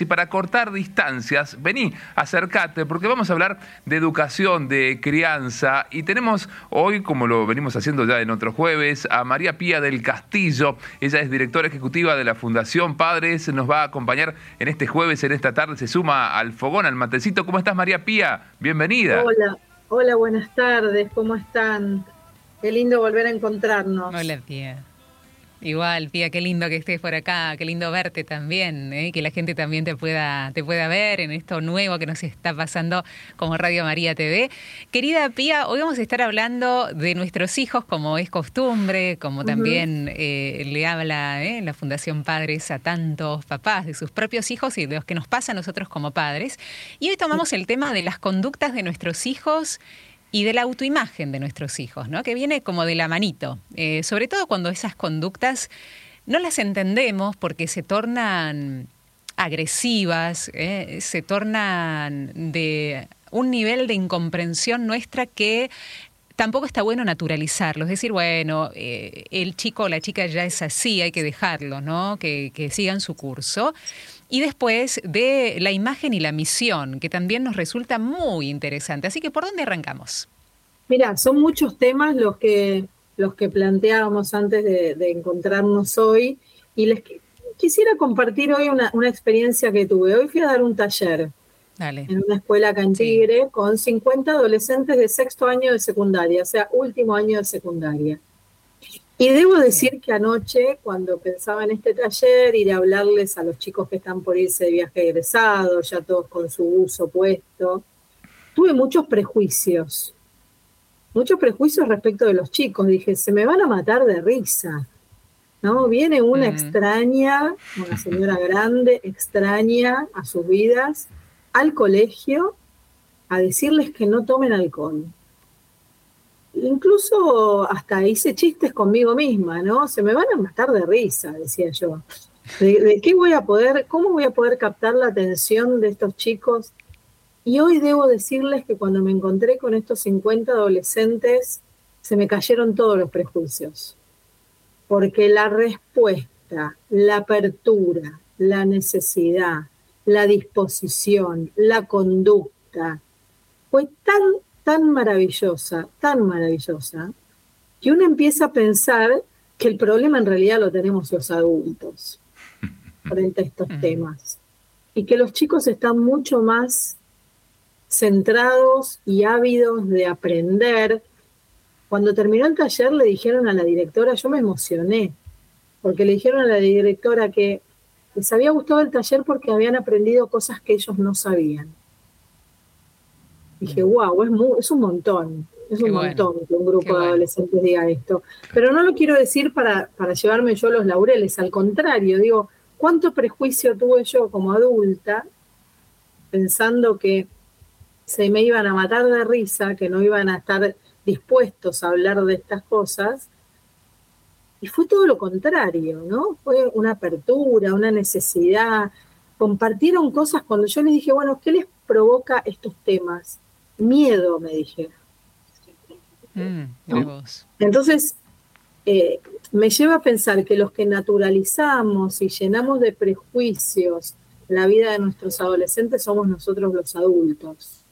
Y para cortar distancias, vení, acércate, porque vamos a hablar de educación, de crianza. Y tenemos hoy, como lo venimos haciendo ya en otros jueves, a María Pía del Castillo. Ella es directora ejecutiva de la Fundación Padres. Nos va a acompañar en este jueves, en esta tarde. Se suma al fogón, al matecito. ¿Cómo estás, María Pía? Bienvenida. Hola, hola, buenas tardes. ¿Cómo están? Qué lindo volver a encontrarnos. Hola, Pía. Igual, Pía, qué lindo que estés por acá, qué lindo verte también, ¿eh? que la gente también te pueda, te pueda ver en esto nuevo que nos está pasando como Radio María TV. Querida Pía, hoy vamos a estar hablando de nuestros hijos, como es costumbre, como también eh, le habla ¿eh? la Fundación Padres a tantos papás de sus propios hijos y de los que nos pasa a nosotros como padres. Y hoy tomamos el tema de las conductas de nuestros hijos y de la autoimagen de nuestros hijos, ¿no? que viene como de la manito, eh, sobre todo cuando esas conductas no las entendemos porque se tornan agresivas, ¿eh? se tornan de un nivel de incomprensión nuestra que tampoco está bueno naturalizarlo, es decir, bueno, eh, el chico o la chica ya es así, hay que dejarlo, ¿no? Que, que sigan su curso y después de la imagen y la misión, que también nos resulta muy interesante. Así que, ¿por dónde arrancamos? Mira, son muchos temas los que, los que planteábamos antes de, encontrarnos hoy y les quisiera compartir hoy una, experiencia que tuve. Hoy fui a dar un taller en una escuela acá en Tigre con 50 adolescentes de sexto año de secundaria, o sea, último año de secundaria. Y debo decir que anoche, cuando pensaba en este taller, ir a hablarles a los chicos que están por irse de viaje egresado, ya todos con su uso puesto, tuve muchos prejuicios. Muchos prejuicios respecto de los chicos. Dije, se me van a matar de risa. ¿No? Viene una mm. extraña, una señora grande, extraña a sus vidas, al colegio a decirles que no tomen alcohol incluso hasta hice chistes conmigo misma, ¿no? Se me van a matar de risa, decía yo. De, qué voy a poder, cómo voy a poder captar la atención de estos chicos? Y hoy debo decirles que cuando me encontré con estos 50 adolescentes, se me cayeron todos los prejuicios. Porque la respuesta, la apertura, la necesidad, la disposición, la conducta, fue tan tan maravillosa, tan maravillosa, que uno empieza a pensar que el problema en realidad lo tenemos los adultos frente a estos temas y que los chicos están mucho más centrados y ávidos de aprender. Cuando terminó el taller le dijeron a la directora, yo me emocioné, porque le dijeron a la directora que les había gustado el taller porque habían aprendido cosas que ellos no sabían. Dije, wow, es, es un montón, es un montón que un grupo de adolescentes diga esto. Pero no lo quiero decir para, para llevarme yo los laureles, al contrario, digo, ¿cuánto prejuicio tuve yo como adulta pensando que se me iban a matar de risa, que no iban a estar dispuestos a hablar de estas cosas? Y fue todo lo contrario, ¿no? Fue una apertura, una necesidad. Compartieron cosas cuando yo les dije, bueno, ¿qué les provoca estos temas? Miedo, me dijeron. Mm, Entonces, eh, me lleva a pensar que los que naturalizamos y llenamos de prejuicios la vida de nuestros adolescentes somos nosotros los adultos.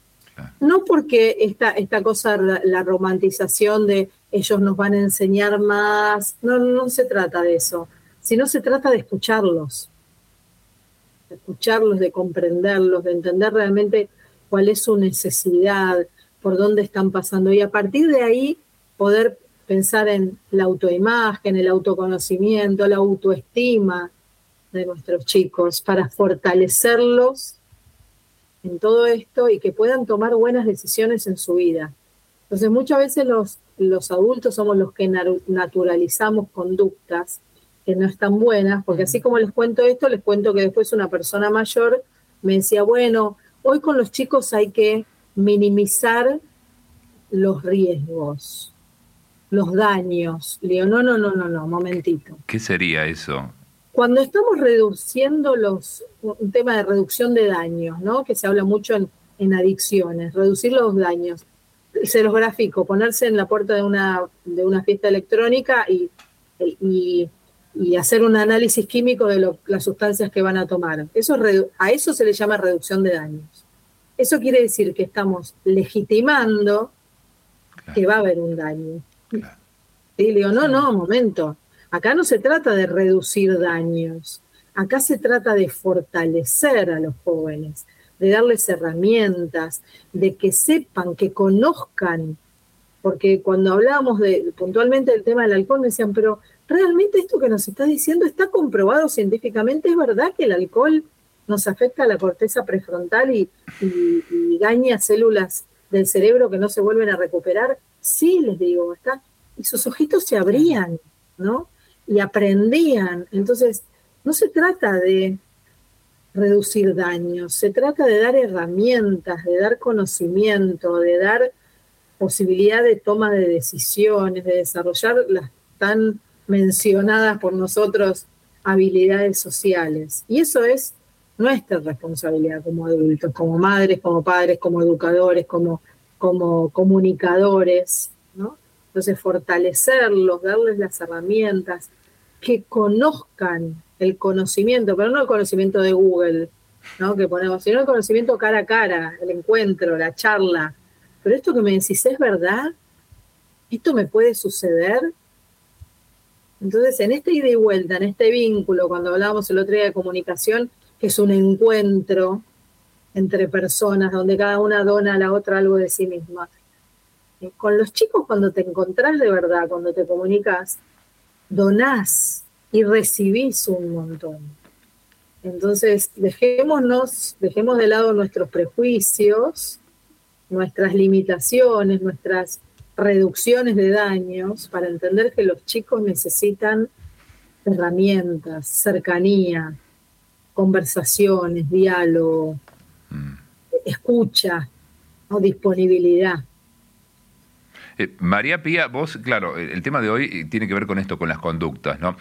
No porque esta, esta cosa, la romantización de ellos nos van a enseñar más, no, no se trata de eso, sino se trata de escucharlos, de escucharlos, de comprenderlos, de entender realmente cuál es su necesidad, por dónde están pasando. Y a partir de ahí poder pensar en la autoimagen, el autoconocimiento, la autoestima de nuestros chicos para fortalecerlos en todo esto y que puedan tomar buenas decisiones en su vida. Entonces muchas veces los, los adultos somos los que naturalizamos conductas que no están buenas, porque así como les cuento esto, les cuento que después una persona mayor me decía, bueno, Hoy con los chicos hay que minimizar los riesgos, los daños. Le digo, no, no, no, no, no, momentito. ¿Qué sería eso? Cuando estamos reduciendo los, un tema de reducción de daños, ¿no? Que se habla mucho en, adicciones, reducir los daños. Se los grafico, ponerse en la puerta de una, de una fiesta electrónica y, y y hacer un análisis químico de las sustancias que van a tomar. Eso a eso se le llama reducción de daños. Eso quiere decir que estamos legitimando que va a haber un daño. Y le digo, no, no, momento. Acá no se trata de reducir daños. Acá se trata de fortalecer a los jóvenes, de darles herramientas, de que sepan, que conozcan. Porque cuando hablábamos de, puntualmente del tema del alcohol, me decían, pero realmente esto que nos está diciendo está comprobado científicamente, ¿es verdad que el alcohol nos afecta a la corteza prefrontal y, daña células del cerebro que no se vuelven a recuperar? Sí, les digo, está. Y sus ojitos se abrían, ¿no? Y aprendían. Entonces, no se trata de reducir daños, se trata de dar herramientas, de dar conocimiento, de dar posibilidad de toma de decisiones, de desarrollar las tan mencionadas por nosotros habilidades sociales. Y eso es nuestra responsabilidad como adultos, como madres, como padres, como educadores, como, como comunicadores, ¿no? Entonces, fortalecerlos, darles las herramientas, que conozcan el conocimiento, pero no el conocimiento de Google, ¿no? Que ponemos, sino el conocimiento cara a cara, el encuentro, la charla. Pero esto que me decís es verdad, esto me puede suceder, entonces, en este ida y vuelta, en este vínculo, cuando hablábamos el otro día de comunicación, que es un encuentro entre personas donde cada una dona a la otra algo de sí misma. Con los chicos, cuando te encontrás de verdad, cuando te comunicas, donás y recibís un montón. Entonces, dejémonos, dejemos de lado nuestros prejuicios, nuestras limitaciones, nuestras reducciones de daños para entender que los chicos necesitan herramientas, cercanía, conversaciones, diálogo, mm. escucha, ¿no? disponibilidad. Eh, María Pía, vos, claro, el tema de hoy tiene que ver con esto, con las conductas, ¿no?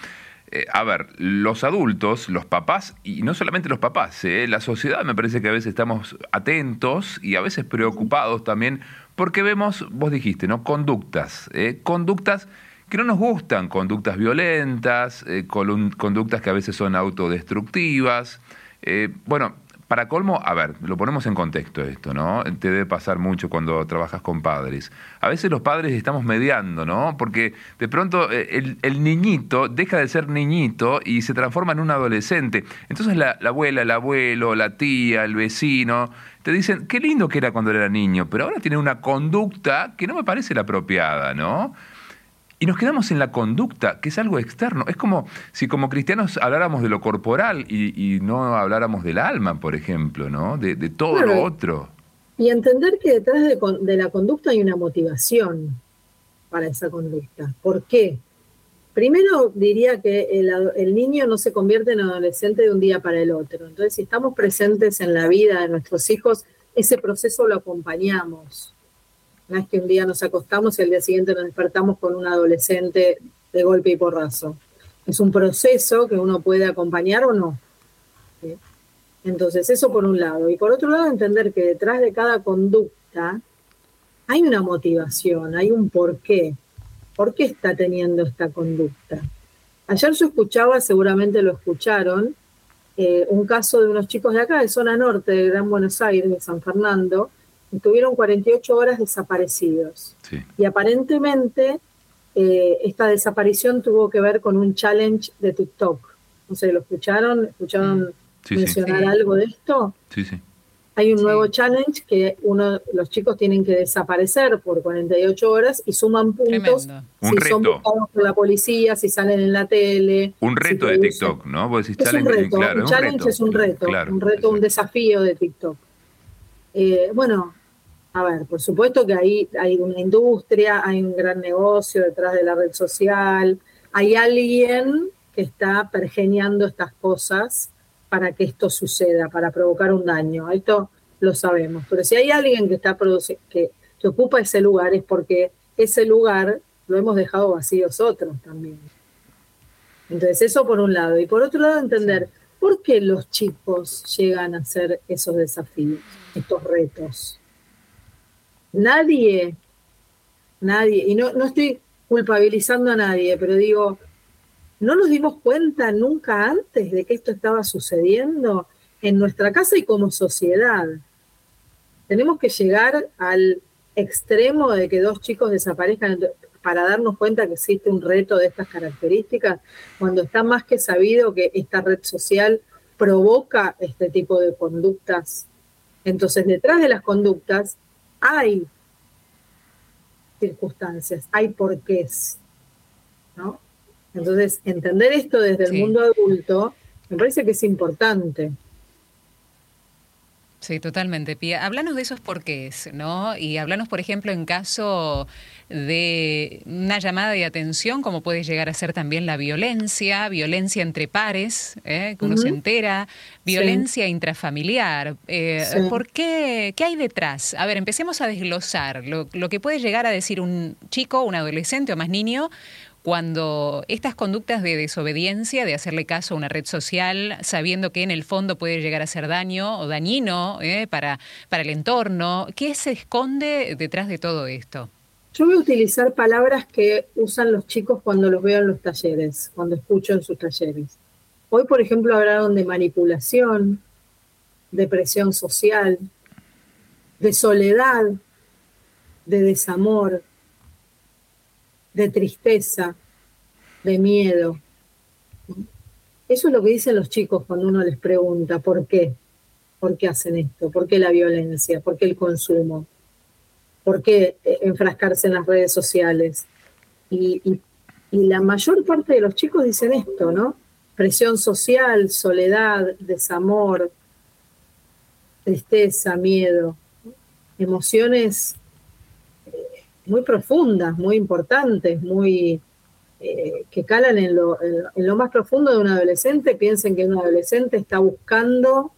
Eh, a ver, los adultos, los papás, y no solamente los papás, eh, la sociedad me parece que a veces estamos atentos y a veces preocupados también porque vemos, vos dijiste, ¿no? Conductas, ¿eh? conductas que no nos gustan, conductas violentas, eh, conductas que a veces son autodestructivas. Eh, bueno, para colmo, a ver, lo ponemos en contexto esto, ¿no? Te debe pasar mucho cuando trabajas con padres. A veces los padres estamos mediando, ¿no? Porque de pronto eh, el, niñito deja de ser niñito y se transforma en un adolescente. Entonces la, la, abuela, el abuelo, la tía, el vecino, te dicen, qué lindo que era cuando era niño, pero ahora tiene una conducta que no me parece la apropiada, ¿no? Y nos quedamos en la conducta, que es algo externo. Es como si como cristianos habláramos de lo corporal y, no habláramos del alma, por ejemplo, ¿no? De, todo lo otro. Y entender que detrás de, la conducta hay una motivación para esa conducta. ¿Por qué? Primero diría que el, el, niño no se convierte en adolescente de un día para el otro. Entonces, si estamos presentes en la vida de nuestros hijos, ese proceso lo acompañamos. No es que un día nos acostamos y al día siguiente nos despertamos con un adolescente de golpe y porrazo. Es un proceso que uno puede acompañar o no. Entonces, eso por un lado. Y por otro lado, entender que detrás de cada conducta hay una motivación, hay un porqué. ¿Por qué está teniendo esta conducta? Ayer yo escuchaba, seguramente lo escucharon, eh, un caso de unos chicos de acá, de zona norte de Gran Buenos Aires, de San Fernando, Estuvieron 48 horas desaparecidos. Y aparentemente eh, esta desaparición tuvo que ver con un challenge de TikTok. No sé, ¿lo escucharon? ¿Escucharon mm. mencionar algo de esto? Sí, sí. Hay un nuevo challenge que uno, los chicos tienen que desaparecer por 48 horas y suman puntos si son buscados por la policía, si salen en la tele. Un reto de TikTok, ¿no? es un reto, un challenge es un reto, un reto, un desafío de TikTok. Eh, bueno, a ver, por supuesto que ahí hay una industria, hay un gran negocio detrás de la red social, hay alguien que está pergeñando estas cosas para que esto suceda, para provocar un daño. Esto lo sabemos. Pero si hay alguien que está que, que ocupa ese lugar es porque ese lugar lo hemos dejado vacío nosotros también. Entonces, eso por un lado. Y por otro lado, entender por qué los chicos llegan a hacer esos desafíos, estos retos nadie, nadie, y no, no estoy culpabilizando a nadie, pero digo, no nos dimos cuenta nunca antes de que esto estaba sucediendo en nuestra casa y como sociedad. Tenemos que llegar al extremo de que dos chicos desaparezcan para darnos cuenta que existe un reto de estas características, cuando está más que sabido que esta red social provoca este tipo de conductas. Entonces, detrás de las conductas hay circunstancias, hay porqués. ¿no? Entonces, entender esto desde el mundo adulto me parece que es importante. Sí, totalmente, Pía. Háblanos de esos porqués, ¿no? Y háblanos, por ejemplo, en caso de una llamada de atención, como puede llegar a ser también la violencia, violencia entre pares, ¿eh? que uno se entera, violencia intrafamiliar. Eh, ¿Por qué? ¿Qué hay detrás? A ver, empecemos a desglosar lo, lo que puede llegar a decir un chico, un adolescente o más niño cuando estas conductas de desobediencia, de hacerle caso a una red social, sabiendo que en el fondo puede llegar a ser daño o dañino eh, para, para el entorno, ¿qué se esconde detrás de todo esto? Yo voy a utilizar palabras que usan los chicos cuando los veo en los talleres, cuando escucho en sus talleres. Hoy, por ejemplo, hablaron de manipulación, de presión social, de soledad, de desamor, de tristeza, de miedo. Eso es lo que dicen los chicos cuando uno les pregunta por qué, por qué hacen esto, por qué la violencia, por qué el consumo, por qué eh, enfrascarse en las redes sociales. Y, y la mayor parte de los chicos dicen esto, ¿no? Presión social, soledad, desamor, tristeza, miedo, emociones muy profundas, muy importantes, muy eh, que calan en lo, en, lo más profundo de un adolescente, piensen que un adolescente está buscando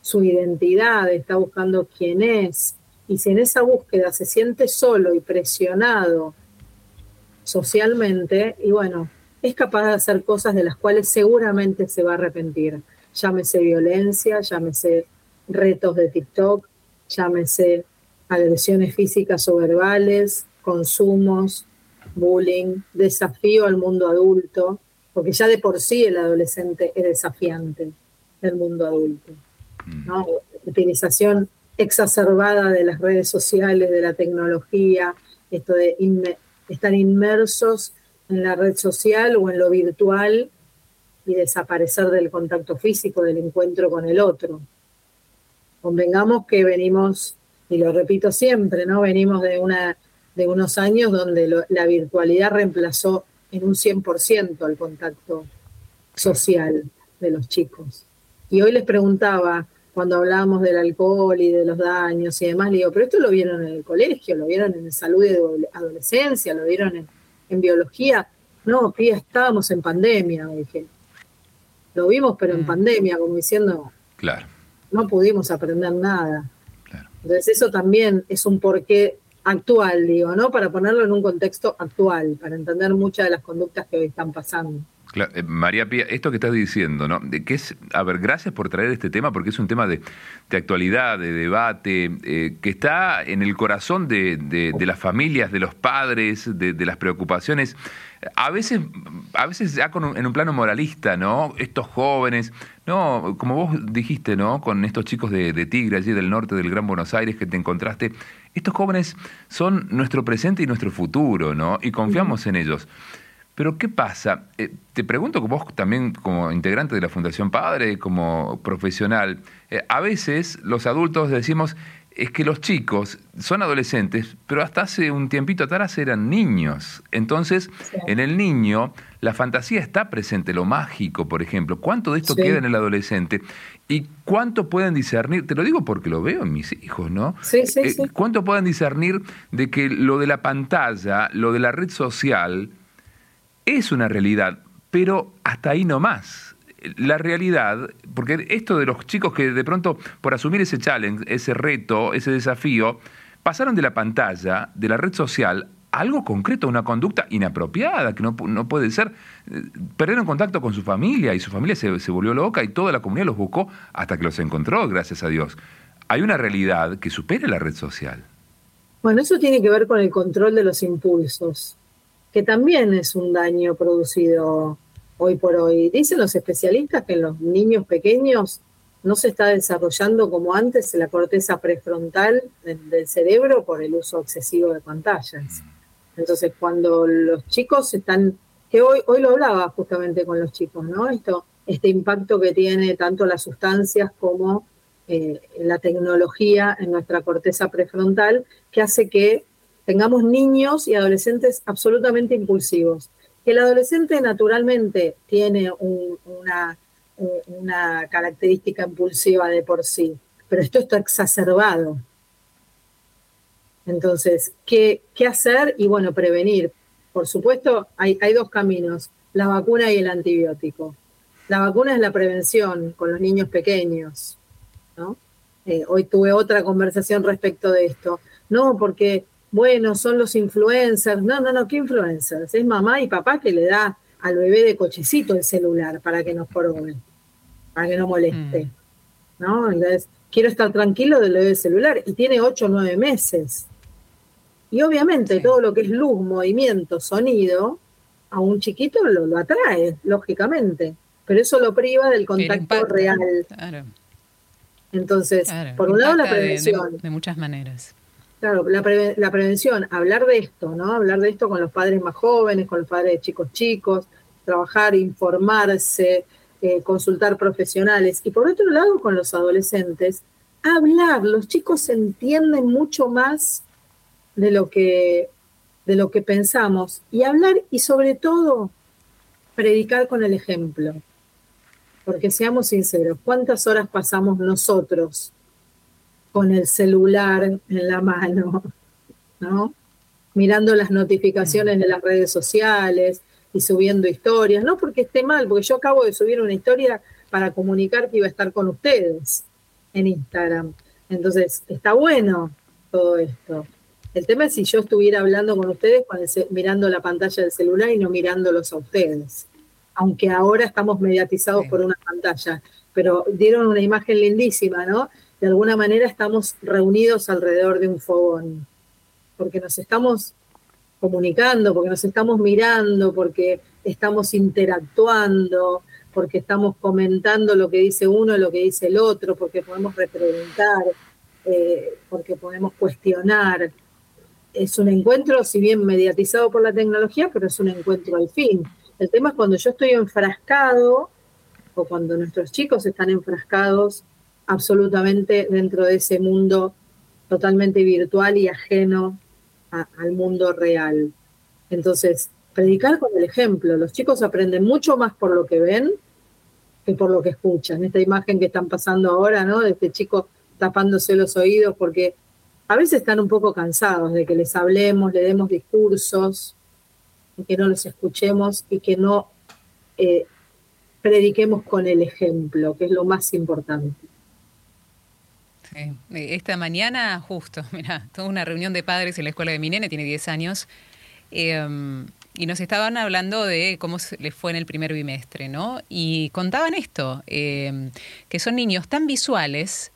su identidad, está buscando quién es, y si en esa búsqueda se siente solo y presionado socialmente, y bueno, es capaz de hacer cosas de las cuales seguramente se va a arrepentir. Llámese violencia, llámese retos de TikTok, llámese agresiones físicas o verbales, consumos, bullying, desafío al mundo adulto, porque ya de por sí el adolescente es desafiante del mundo adulto. Mm. Utilización exacerbada de las redes sociales, de la tecnología, esto de estar inmersos en la red social o en lo virtual y desaparecer del contacto físico, del encuentro con el otro. Convengamos que venimos, y lo repito siempre, ¿no? Venimos de una de unos años donde la virtualidad reemplazó en un 100% el contacto social de los chicos. Y hoy les preguntaba, cuando hablábamos del alcohol y de los daños y demás, le digo, pero esto lo vieron en el colegio, lo vieron en salud de adolescencia, lo vieron en, biología. No, pía, estábamos en pandemia, dije. Lo vimos, pero en mm. pandemia, como diciendo, claro. no pudimos aprender nada. Entonces eso también es un porqué actual, digo, ¿no? Para ponerlo en un contexto actual, para entender muchas de las conductas que hoy están pasando. Eh, María Pía, esto que estás diciendo, ¿no? De que es, a ver, gracias por traer este tema porque es un tema de, actualidad, de debate, eh, que está en el corazón de, las familias, de los padres, de, las preocupaciones. A veces, a veces ya con en un plano moralista, ¿no? Estos jóvenes, no, como vos dijiste, ¿no? Con estos chicos de, Tigre, allí del norte del Gran Buenos Aires que te encontraste, estos jóvenes son nuestro presente y nuestro futuro, ¿no? Y confiamos en ellos. Pero ¿qué pasa? Eh, te pregunto vos también como integrante de la Fundación Padre, como profesional, eh, a veces los adultos decimos, es que los chicos son adolescentes, pero hasta hace un tiempito atrás eran niños. Entonces, en el niño, la fantasía está presente, lo mágico, por ejemplo. ¿Cuánto de esto queda en el adolescente? ¿Y cuánto pueden discernir? Te lo digo porque lo veo en mis hijos, ¿no? Sí, sí, eh, ¿Cuánto pueden discernir de que lo de la pantalla, lo de la red social, es una realidad, pero hasta ahí no más. La realidad, porque esto de los chicos que de pronto, por asumir ese challenge, ese reto, ese desafío, pasaron de la pantalla, de la red social, a algo concreto, una conducta inapropiada, que no, puede ser. Perdieron contacto con su familia y su familia se, se volvió loca y toda la comunidad los buscó hasta que los encontró, gracias a Dios. Hay una realidad que supera la red social. Bueno, eso tiene que ver con el control de los impulsos que también es un daño producido hoy por hoy. Dicen los especialistas que en los niños pequeños no se está desarrollando como antes la corteza prefrontal del cerebro por el uso excesivo de pantallas. Entonces, cuando los chicos están, que hoy, hoy lo hablaba justamente con los chicos, ¿no? Esto, este impacto que tiene tanto las sustancias como eh, la tecnología en nuestra corteza prefrontal, que hace que tengamos niños y adolescentes absolutamente impulsivos. El adolescente naturalmente tiene una característica impulsiva de por sí, pero esto está exacerbado. Entonces, ¿qué, qué hacer? Y bueno, prevenir. Por supuesto, hay, hay dos caminos, la vacuna y el antibiótico. La vacuna es la prevención con los niños pequeños. Eh, hoy tuve otra conversación respecto de esto. No, porque, bueno, son los influencers. No, no, no, ¿qué influencers? Es mamá y papá que le da al bebé de cochecito el celular para que nos probe para que no moleste. Mm. ¿no? Entonces, quiero estar tranquilo del bebé celular y tiene 8 o 9 meses. Y obviamente todo lo que es luz, movimiento, sonido, a un chiquito lo, lo atrae, lógicamente, pero eso lo priva del contacto real. Entonces, por un lado la prevención. De, muchas maneras. Claro, la, prevención, hablar de esto, ¿no? Hablar de esto con los padres más jóvenes, con los padres de chicos chicos, trabajar, informarse, eh, consultar profesionales. Y por otro lado, con los adolescentes, hablar. Los chicos entienden mucho más de lo que, de lo que pensamos. Y hablar y sobre todo predicar con el ejemplo. Porque seamos sinceros, ¿cuántas horas pasamos nosotros con el celular en la mano? ¿No? Mirando las notificaciones de las redes sociales, y subiendo historias, no porque esté mal, porque yo acabo de subir una historia para comunicar que iba a estar con ustedes en Instagram. Entonces, está bueno todo esto. El tema es si yo estuviera hablando con ustedes mirando la pantalla del celular y no mirándolos a ustedes. Aunque ahora estamos mediatizados por una pantalla, pero dieron una imagen lindísima, ¿no? De alguna manera estamos reunidos alrededor de un fogón, porque nos estamos comunicando, porque nos estamos mirando, porque estamos interactuando, porque estamos comentando lo que dice uno, lo que dice el otro, porque podemos repreguntar, eh, porque podemos cuestionar. Es un encuentro, si bien mediatizado por la tecnología, pero es un encuentro al fin. El tema es cuando yo estoy enfrascado o cuando nuestros chicos están enfrascados absolutamente dentro de ese mundo totalmente virtual y ajeno al mundo real. Entonces, predicar con el ejemplo. Los chicos aprenden mucho más por lo que ven que por lo que escuchan. Esta imagen que están pasando ahora, ¿no? De este chico tapándose los oídos porque a veces están un poco cansados de que les hablemos, le demos discursos, que no los escuchemos y que no eh, prediquemos con el ejemplo, que es lo más importante. Eh, esta mañana, justo, mira, tuve una reunión de padres en la escuela de mi nene, tiene 10 años, em, y nos estaban hablando de cómo les fue en el primer bimestre, ¿no? Y contaban esto, em, que son niños tan visuales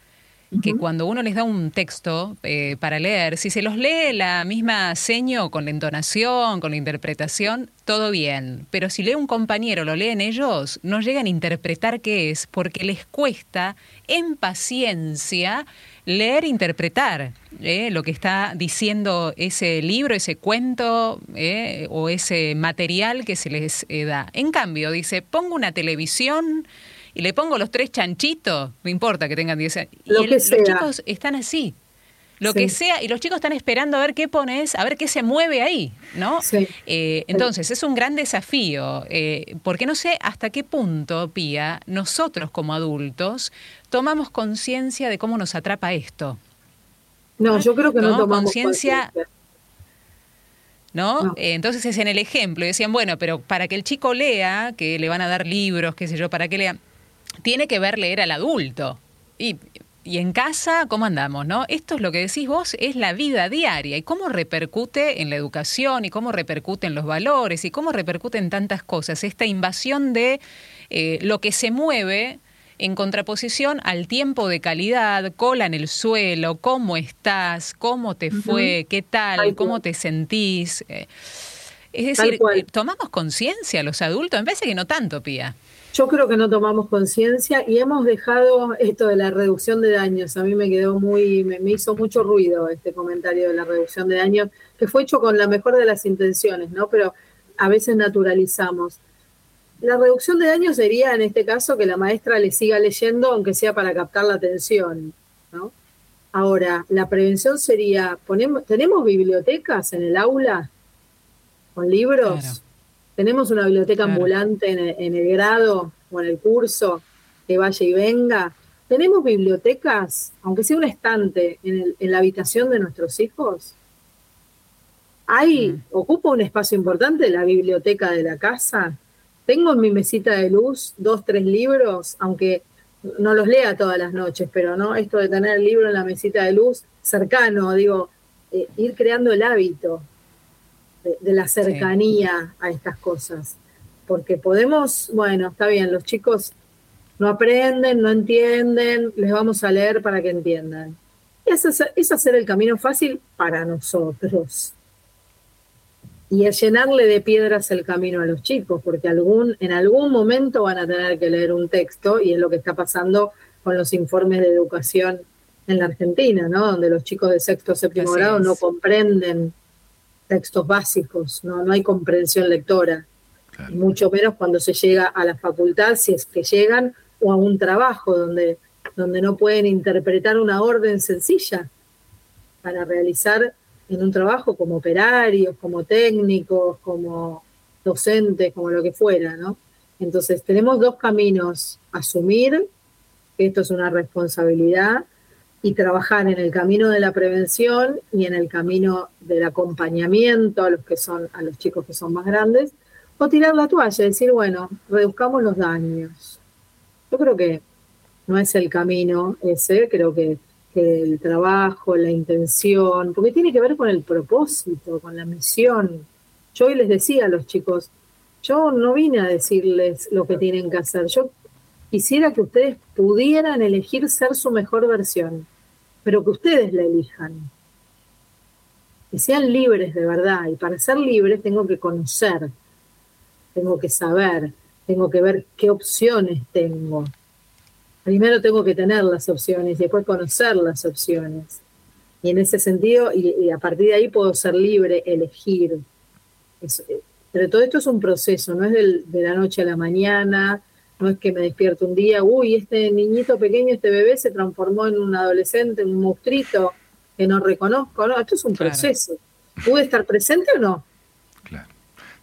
que cuando uno les da un texto eh, para leer, si se los lee la misma seño con la entonación, con la interpretación, todo bien. Pero si lee un compañero, lo leen ellos, no llegan a interpretar qué es, porque les cuesta en paciencia leer e interpretar eh, lo que está diciendo ese libro, ese cuento eh, o ese material que se les da. En cambio, dice, pongo una televisión y le pongo los tres chanchitos, no importa que tengan 10 años. y los chicos están así. Lo que sea, y los chicos están esperando a ver qué pones, a ver qué se mueve ahí, ¿no? Eh, entonces, es un gran desafío, eh, porque no sé hasta qué punto, Pía, nosotros como adultos tomamos conciencia de cómo nos atrapa esto. No, yo creo que no, tomamos conciencia. ¿no? Eh, entonces es en el ejemplo, decían, bueno, pero para que el chico lea, que le van a dar libros, qué sé yo, para que lea, tiene que ver leer al adulto. Y, en casa, ¿cómo andamos? ¿no? Esto es lo que decís vos, es la vida diaria y cómo repercute en la educación y cómo repercute en los valores y cómo repercute en tantas cosas. Esta invasión de eh, lo que se mueve en contraposición al tiempo de calidad, cola en el suelo, cómo estás, cómo te fue, qué tal, cómo te sentís. Eh, Es decir, ¿tomamos conciencia los adultos? Me parece que no tanto, Pía. Yo creo que no tomamos conciencia y hemos dejado esto de la reducción de daños. A mí me quedó muy, me, hizo mucho ruido este comentario de la reducción de daños, que fue hecho con la mejor de las intenciones, ¿no? Pero a veces naturalizamos. La reducción de daños sería, en este caso, que la maestra le siga leyendo, aunque sea para captar la atención, ¿no? Ahora, la prevención sería, ponemos, ¿tenemos bibliotecas en el aula con libros? Tenemos una biblioteca ambulante en el, grado o en el curso que vaya y venga. ¿Tenemos bibliotecas, aunque sea un estante, en, la habitación de nuestros hijos? ¿Hay, mm. ocupa un espacio importante la biblioteca de la casa? Tengo en mi mesita de luz dos, tres libros, aunque no los lea todas las noches, pero no esto de tener el libro en la mesita de luz cercano, digo, eh, ir creando el hábito de, la cercanía a estas cosas. Porque podemos, bueno, está bien, los chicos no aprenden, no entienden, les vamos a leer para que entiendan. Es, es hacer el camino fácil para nosotros. Y es llenarle de piedras el camino a los chicos, porque algún, en algún momento van a tener que leer un texto, y es lo que está pasando con los informes de educación en la Argentina, ¿no? Donde los chicos de sexto o séptimo grado no comprenden textos básicos, no, no hay comprensión lectora, mucho menos cuando se llega a la facultad, si es que llegan, o a un trabajo donde, donde no pueden interpretar una orden sencilla para realizar en un trabajo como operarios, como técnicos, como docentes, como lo que fuera, ¿no? Entonces tenemos dos caminos, asumir que esto es una responsabilidad y trabajar en el camino de la prevención y en el camino del acompañamiento a los que son a los chicos que son más grandes o tirar la toalla y decir bueno reduzcamos los daños yo creo que no es el camino ese creo que, que el trabajo la intención porque tiene que ver con el propósito con la misión. Yo hoy les decía a los chicos yo no vine a decirles lo que tienen que hacer yo quisiera que ustedes pudieran elegir ser su mejor versión pero que ustedes la elijan. Que sean libres de verdad. Y para ser libres tengo que conocer, tengo que saber, tengo que ver qué opciones tengo. Primero tengo que tener las opciones y después conocer las opciones. Y en ese sentido, y, a partir de ahí puedo ser libre, elegir. Eh, pero todo esto es un proceso, no es de la noche a la mañana, no es que me despierto un día, uy, este niñito pequeño, este bebé se transformó en un adolescente, en un monstruito que no reconozco. No, esto es un proceso. ¿Pude estar presente o no? Claro.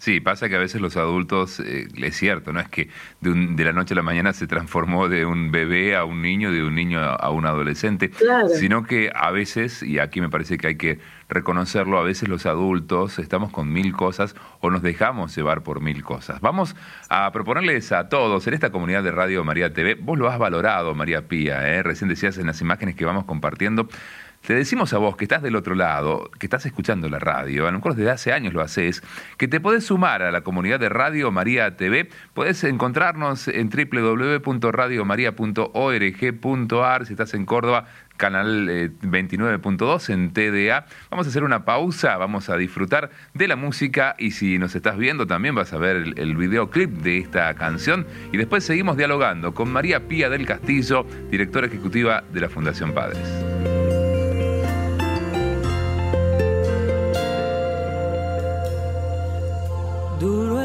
Sí, pasa que a veces los adultos, eh, es cierto, no es que de, la noche a la mañana se transformó de un bebé a un niño, de un niño a, un adolescente, sino que a veces, y aquí me parece que hay que reconocerlo, a veces los adultos estamos con mil cosas o nos dejamos llevar por mil cosas. Vamos a proponerles a todos en esta comunidad de Radio María TV, vos lo has valorado, María Pía, ¿eh? recién decías en las imágenes que vamos compartiendo, te decimos a vos que estás del otro lado, que estás escuchando la radio, a lo mejor desde hace años lo haces, que te podés sumar a la comunidad de Radio María TV. Podés encontrarnos en www.radiomaria.org.ar si estás en Córdoba, canal 29.2 eh, en TDA. Vamos a hacer una pausa, vamos a disfrutar de la música y si nos estás viendo también vas a ver el, el videoclip de esta canción y después seguimos dialogando con María Pía del Castillo, directora ejecutiva de la Fundación Padres.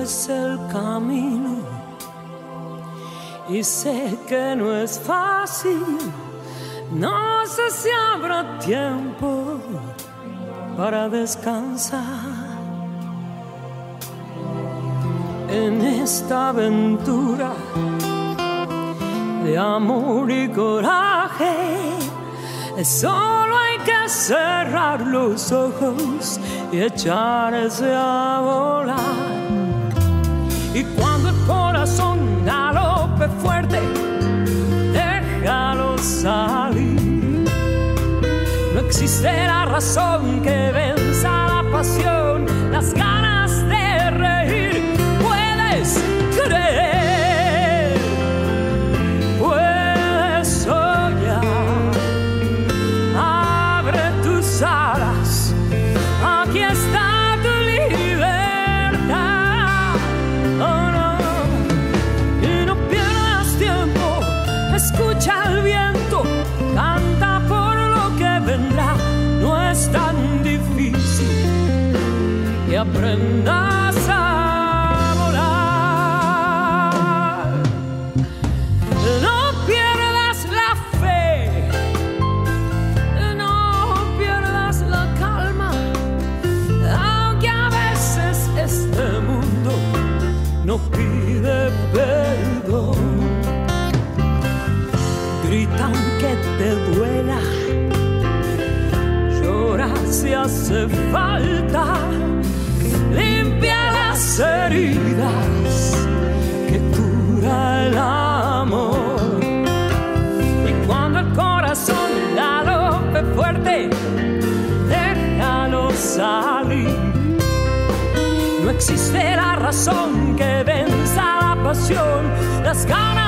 Es el camino y sé que no es fácil. No sé si habrá tiempo para descansar en esta aventura de amor y coraje. Solo hay que cerrar los ojos y echarse a volar. Y cuando el corazón galope fuerte, déjalo salir. No existe la razón que venza la pasión, las ganas de reír. Puedes aprendas a hace falta heridas que cura el amor. Y cuando el corazón galope fuerte, déjalo salir. No existe la razón que venza la pasión, las ganas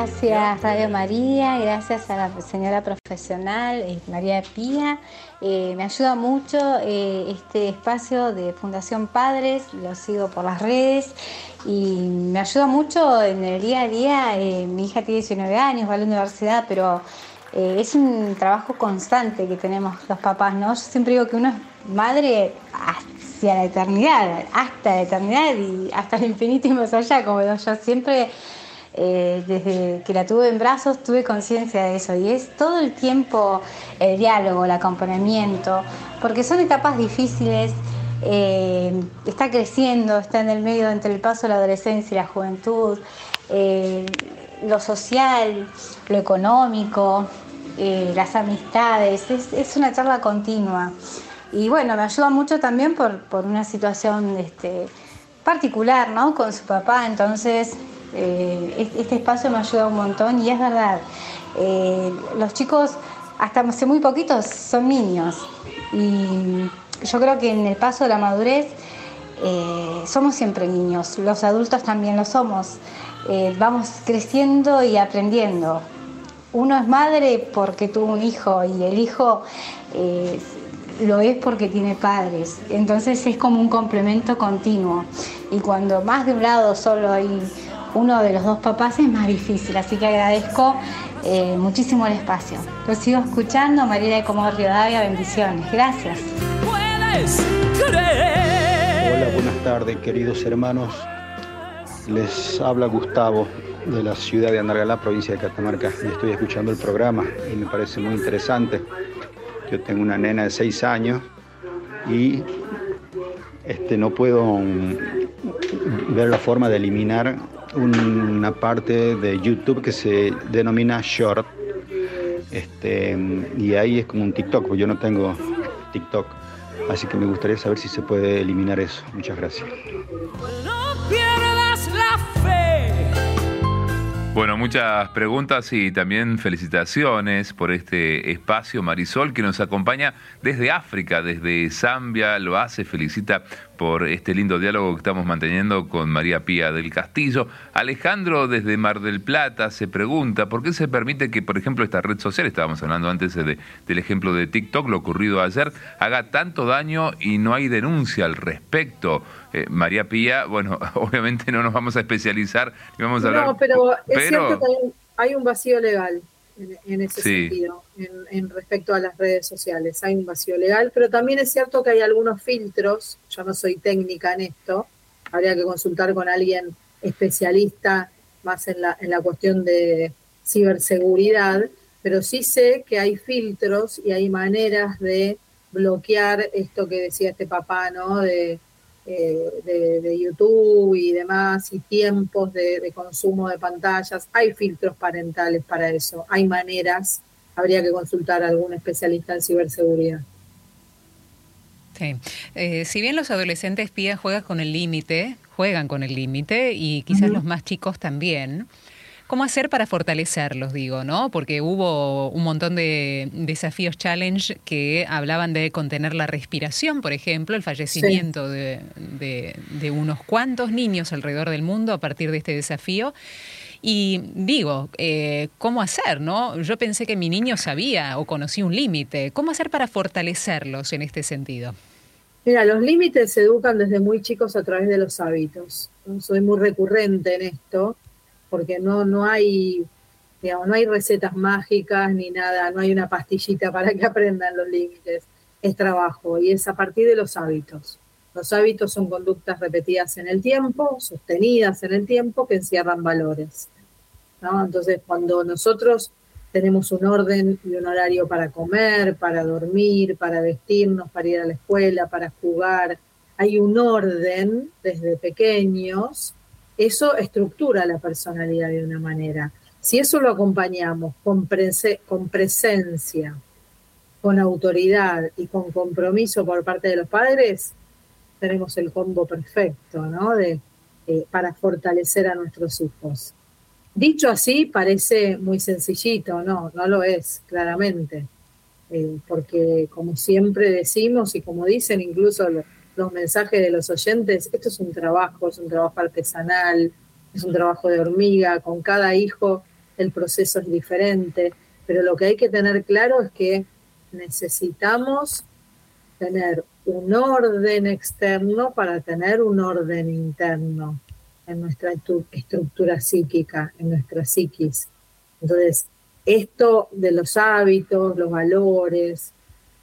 Gracias Radio María, gracias a la señora profesional eh, María Pía. Eh, me ayuda mucho eh, este espacio de Fundación Padres, lo sigo por las redes y me ayuda mucho en el día a día. mi hija tiene 19 años, va a la universidad, pero es un trabajo constante que tenemos los papás, ¿no? Yo siempre digo que uno es madre hacia la eternidad, hasta la eternidad y hasta el infinito y más allá, como yo siempre eh, desde que la tuve en brazos tuve conciencia de eso y es todo el tiempo el diálogo, el acompañamiento, porque son etapas difíciles, eh, está creciendo, está en el medio entre el paso de la adolescencia y la juventud, eh, lo social, lo económico, las amistades, es, una charla continua. Y bueno, me ayuda mucho también por, una situación este, particular, ¿no? Con su papá, entonces eh, este espacio me ayuda un montón y es verdad, eh, los chicos hasta hace muy poquitos son niños y yo creo que en el paso de la madurez eh, somos siempre niños, los adultos también lo somos, vamos creciendo y aprendiendo. Uno es madre porque tuvo un hijo y el hijo lo es porque tiene padres. Entonces es como un complemento continuo. Y cuando más de un lado solo hay uno de los dos papás es más difícil, así que agradezco eh, muchísimo el espacio. Lo sigo escuchando, María de Comodoro Rivadavia, bendiciones. Gracias. Hola, buenas tardes, queridos hermanos. Les habla Gustavo de la ciudad de Andargalá, provincia de Catamarca, y estoy escuchando el programa y me parece muy interesante. Yo tengo una nena de seis años y este, no puedo mm, ver la forma de eliminar una parte de YouTube que se denomina Short. Este, y ahí es como un TikTok, porque yo no tengo TikTok. Así que me gustaría saber si se puede eliminar eso. Muchas gracias. Bueno, muchas preguntas y también felicitaciones por este espacio, Marisol, que nos acompaña desde África, desde Zambia, lo hace, felicita por este lindo diálogo que estamos manteniendo con María Pía del Castillo. Alejandro desde Mar del Plata se pregunta por qué se permite que, por ejemplo, esta red social, estábamos hablando antes de, del ejemplo de TikTok, lo ocurrido ayer, haga tanto daño y no hay denuncia al respecto. Eh, María Pía, bueno, obviamente no nos vamos a especializar vamos a hablar. No, pero es cierto que hay un vacío legal. En, ese sentido, en, respecto a las redes sociales. Hay un vacío legal, pero también es cierto que hay algunos filtros, yo no soy técnica en esto, habría que consultar con alguien especialista más en la, en la cuestión de ciberseguridad, pero sí sé que hay filtros y hay maneras de bloquear esto que decía este papá, ¿no? De, eh, de, YouTube y demás, y tiempos de, consumo de pantallas. Hay filtros parentales para eso, hay maneras, habría que consultar a algún especialista en ciberseguridad. Sí. Eh, si bien los adolescentes pía juegan con el límite, juegan con el límite y quizás los más chicos también, ¿Cómo hacer para fortalecerlos, digo, no? Porque hubo un montón de desafíos challenge que hablaban de contener la respiración, por ejemplo, el fallecimiento de, unos cuantos niños alrededor del mundo a partir de este desafío. Y digo, eh, ¿cómo hacer? no? Yo pensé que mi niño sabía o conocía un límite. ¿Cómo hacer para fortalecerlos en este sentido? Mira, los límites se educan desde muy chicos a través de los hábitos. Soy muy recurrente en esto porque no, no hay, digamos, no hay recetas mágicas ni nada, no hay una pastillita para que aprendan los límites. Es trabajo y es a partir de los hábitos. Los hábitos son conductas repetidas en el tiempo, sostenidas en el tiempo, que encierran valores. Entonces, cuando nosotros tenemos un orden y un horario para comer, para dormir, para vestirnos, para ir a la escuela, para jugar, hay un orden desde pequeños eso estructura la personalidad de una manera. Si eso lo acompañamos con, presencia, con autoridad y con compromiso por parte de los padres, tenemos el combo perfecto, ¿no? De, eh, para fortalecer a nuestros hijos. Dicho así, parece muy sencillito, no, no lo es, claramente, eh, porque como siempre decimos y como dicen incluso los mensajes de los oyentes, esto es un trabajo, es un trabajo artesanal, es un trabajo de hormiga, con cada hijo el proceso es diferente, pero lo que hay que tener claro es que necesitamos tener un orden externo para tener un orden interno en nuestra estructura psíquica, en nuestra psiquis. Entonces, esto de los hábitos, los valores,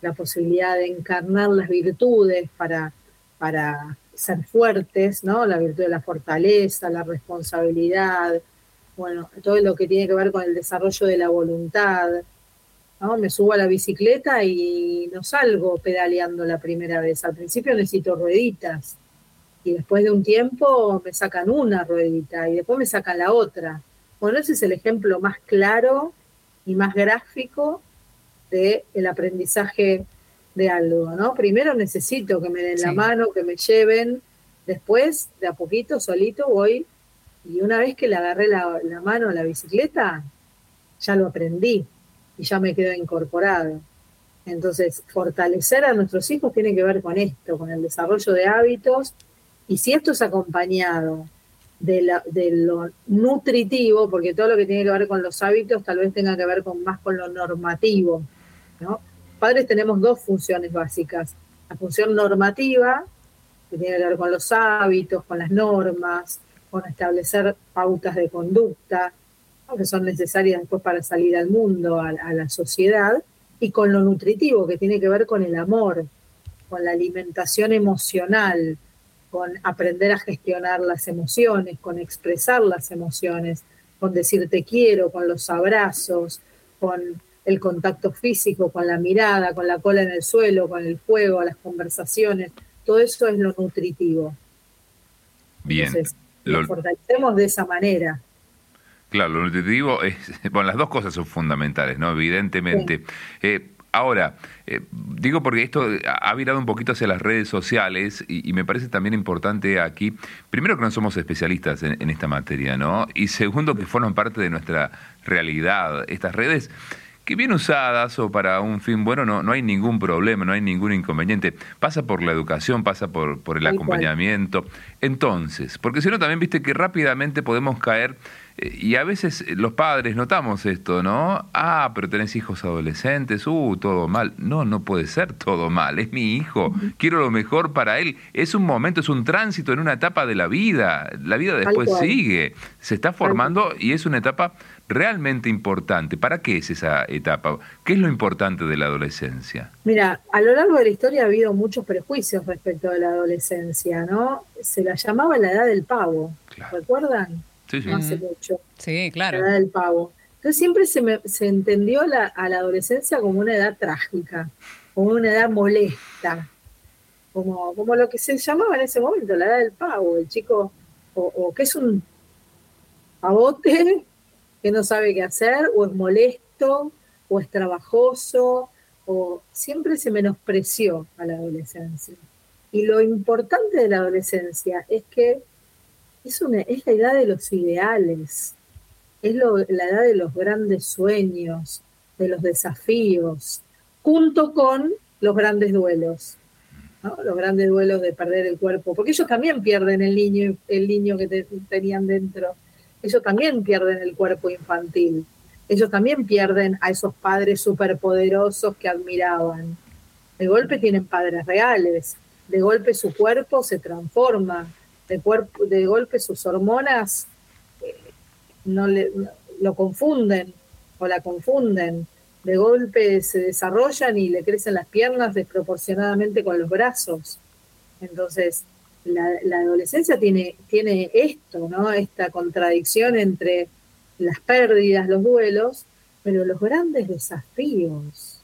la posibilidad de encarnar las virtudes para para ser fuertes, ¿no? La virtud de la fortaleza, la responsabilidad, bueno, todo lo que tiene que ver con el desarrollo de la voluntad, ¿no? Me subo a la bicicleta y no salgo pedaleando la primera vez. Al principio necesito rueditas y después de un tiempo me sacan una ruedita y después me sacan la otra. Bueno, ese es el ejemplo más claro y más gráfico del el aprendizaje de algo, ¿no? Primero necesito que me den la mano, que me lleven, después, de a poquito, solito voy, y una vez que le agarré la, mano a la bicicleta, ya lo aprendí y ya me quedo incorporado. Entonces, fortalecer a nuestros hijos tiene que ver con esto, con el desarrollo de hábitos, y si esto es acompañado de, la, de lo nutritivo, porque todo lo que tiene que ver con los hábitos tal vez tenga que ver con más con lo normativo, ¿no? padres tenemos dos funciones básicas. La función normativa, que tiene que ver con los hábitos, con las normas, con establecer pautas de conducta, que son necesarias después para salir al mundo, a, la sociedad, y con lo nutritivo, que tiene que ver con el amor, con la alimentación emocional, con aprender a gestionar las emociones, con expresar las emociones, con decir te quiero, con los abrazos, con el contacto físico, con la mirada, con la cola en el suelo, con el juego, las conversaciones, todo eso es lo nutritivo. Bien. lo fortalecemos de esa manera. Claro, lo nutritivo es, bueno, las dos cosas son fundamentales, ¿no? Evidentemente. Eh, ahora, eh, digo porque esto ha virado un poquito hacia las redes sociales y, me parece también importante aquí, primero que no somos especialistas en, en esta materia, ¿no? Y segundo que forman parte de nuestra realidad. Estas redes que bien usadas o para un fin bueno no, no hay ningún problema, no hay ningún inconveniente. Pasa por la educación, pasa por, por el acompañamiento. Entonces, porque si no también viste que rápidamente podemos caer y a veces los padres notamos esto, ¿no? Ah, pero tenés hijos adolescentes, uh, todo mal. No, no puede ser todo mal, es mi hijo, quiero lo mejor para él. Es un momento, es un tránsito en una etapa de la vida, la vida después sigue, se está formando y es una etapa realmente importante. ¿Para qué es esa etapa? ¿Qué es lo importante de la adolescencia? Mira, a lo largo de la historia ha habido muchos prejuicios respecto de la adolescencia, ¿no? Se la llamaba la edad del pavo, ¿recuerdan? Sí, sí. No hace mucho. Sí, claro. La edad del pavo. Entonces siempre se, me, se entendió la, a la adolescencia como una edad trágica, como una edad molesta, como, como lo que se llamaba en ese momento, la edad del pavo, el chico, o, o que es un pavote que no sabe qué hacer, o es molesto, o es trabajoso, o siempre se menospreció a la adolescencia. Y lo importante de la adolescencia es que es, la edad de los ideales, es la edad de los grandes sueños, de los desafíos, junto con los grandes duelos, los grandes duelos de perder el cuerpo, porque ellos también pierden el niño, el niño que tenían dentro ellos también pierden el cuerpo infantil. Ellos también pierden a esos padres superpoderosos que admiraban. De golpe tienen padres reales, de golpe su cuerpo se transforma, de, golpe sus hormonas eh, no le, lo confunden o la confunden, de golpe se desarrollan y le crecen las piernas desproporcionadamente con los brazos. Entonces, la, adolescencia tiene, tiene esto, ¿no? Esta contradicción entre las pérdidas, los duelos, pero los grandes desafíos,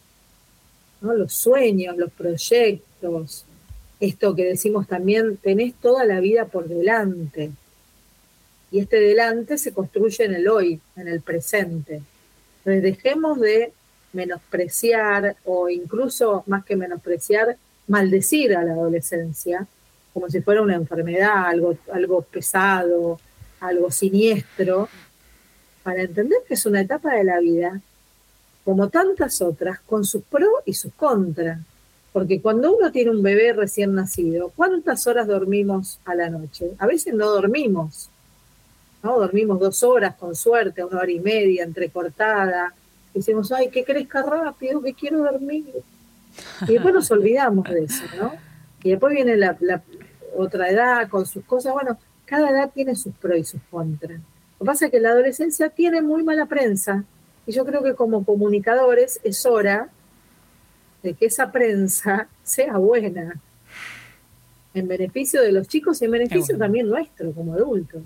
¿no? Los sueños, los proyectos, esto que decimos también, tenés toda la vida por delante. Y este delante se construye en el hoy, en el presente. Entonces dejemos de menospreciar o incluso más que menospreciar, maldecir a la adolescencia como si fuera una enfermedad, algo, algo pesado, algo siniestro, para entender que es una etapa de la vida, como tantas otras, con sus pros y sus contras. Porque cuando uno tiene un bebé recién nacido, ¿cuántas horas dormimos a la noche? A veces no dormimos, ¿no? Dormimos dos horas con suerte, una hora y media, entrecortada. Decimos, ay, que crezca rápido, que quiero dormir. Y después nos olvidamos de eso, ¿no? Y después viene la, otra edad, con sus cosas. Bueno, cada edad tiene sus pros y sus contras. Lo que pasa es que la adolescencia tiene muy mala prensa y yo creo que como comunicadores es hora de que esa prensa sea buena, en beneficio de los chicos y en beneficio también nuestro como adultos.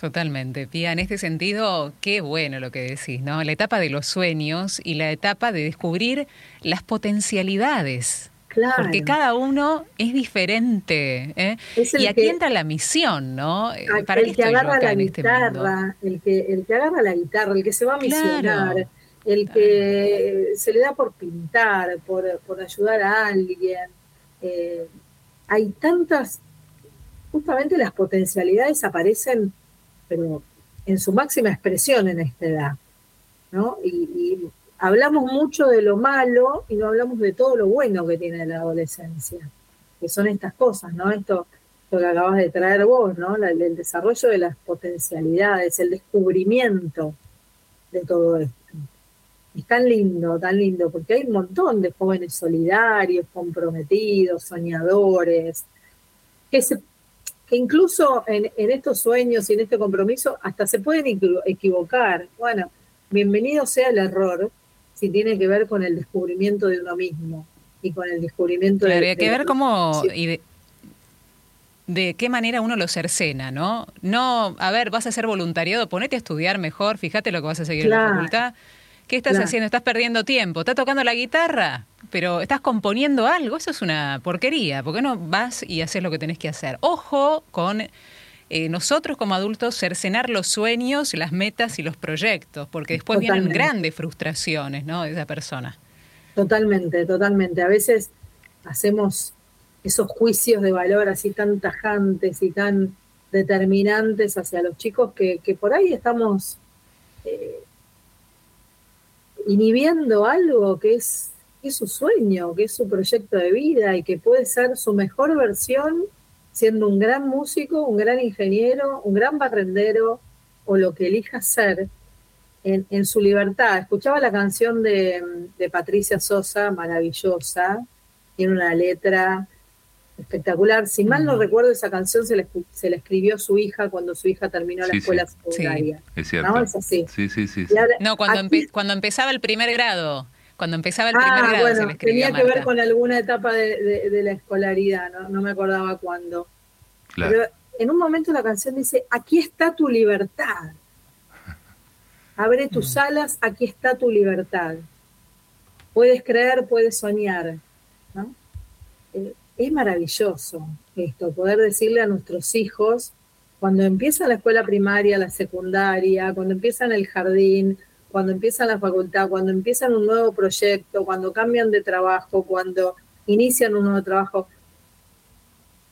Totalmente, Pía. En este sentido, qué bueno lo que decís, ¿no? La etapa de los sueños y la etapa de descubrir las potencialidades porque cada uno es diferente. ¿eh? y aquí entra la misión, ¿no? Eh, ¿Para el que agarra la este guitarra, el, que, el que agarra la guitarra, el que se va a misionar, el que se le da por pintar, por, ayudar a alguien. Eh, hay tantas, justamente las potencialidades aparecen, pero en su máxima expresión en esta edad. ¿no? y hablamos mucho de lo malo y no hablamos de todo lo bueno que tiene la adolescencia, que son estas cosas, ¿no? Esto, lo que acabas de traer vos, ¿no? el desarrollo de las potencialidades, el descubrimiento de todo esto. Es tan lindo, tan lindo, porque hay un montón de jóvenes solidarios, comprometidos, soñadores, que, se, que incluso en, en estos sueños y en este compromiso hasta se pueden equivocar. Bueno, bienvenido sea el error, si tiene que ver con el descubrimiento de uno mismo y con el descubrimiento de... Habría que ver cómo... Y de, qué manera uno lo cercena, ¿no? No, a ver, vas a hacer voluntariado, ponete a estudiar mejor, fíjate lo que vas a seguir en la facultad. ¿Qué estás haciendo? ¿Estás perdiendo tiempo? ¿Estás tocando la guitarra? Pero estás componiendo algo, eso es una porquería. ¿Por qué no vas y haces lo que tenés que hacer? Ojo con eh, nosotros como adultos cercenar los sueños, las metas y los proyectos, porque después vienen grandes frustraciones ¿no? de esa persona. Totalmente, totalmente. A veces hacemos esos juicios de valor así tan tajantes y tan determinantes hacia los chicos que, por ahí estamos eh, inhibiendo algo que es, su sueño, que es su proyecto de vida y que puede ser su mejor versión siendo un gran músico, un gran ingeniero, un gran barrendero o lo que elija ser en, su libertad. Escuchaba la canción de, Patricia Sosa, maravillosa, tiene una letra espectacular. Si mal no recuerdo, esa canción se la, se escribió su hija cuando su hija terminó la escuela secundaria. Sí, es cierto. ¿No? así. Sí, sí, sí. no, cuando, cuando empezaba el primer grado. Cuando empezaba el primer ah, grado bueno, se Tenía que ver con alguna etapa de, la escolaridad, ¿no? no me acordaba cuándo. Pero en un momento la canción dice, aquí está tu libertad. Abre tus mm. alas, aquí está tu libertad. Puedes creer, puedes soñar. Es maravilloso esto, poder decirle a nuestros hijos, cuando empiezan la escuela primaria, la secundaria, cuando empiezan el jardín, cuando empiezan la facultad, cuando empiezan un nuevo proyecto, cuando cambian de trabajo, cuando inician un nuevo trabajo,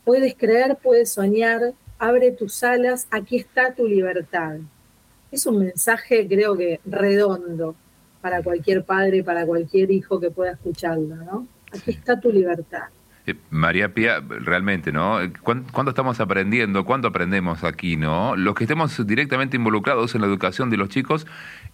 puedes creer, puedes soñar, abre tus alas, aquí está tu libertad es un mensaje creo que redondo para cualquier padre, para cualquier hijo que pueda escucharlo, ¿no? Aquí está tu libertad. Eh, María Pía, realmente, ¿no? ¿Cuándo, estamos aprendiendo? ¿Cuándo aprendemos aquí, no? Los que estemos directamente involucrados en la educación de los chicos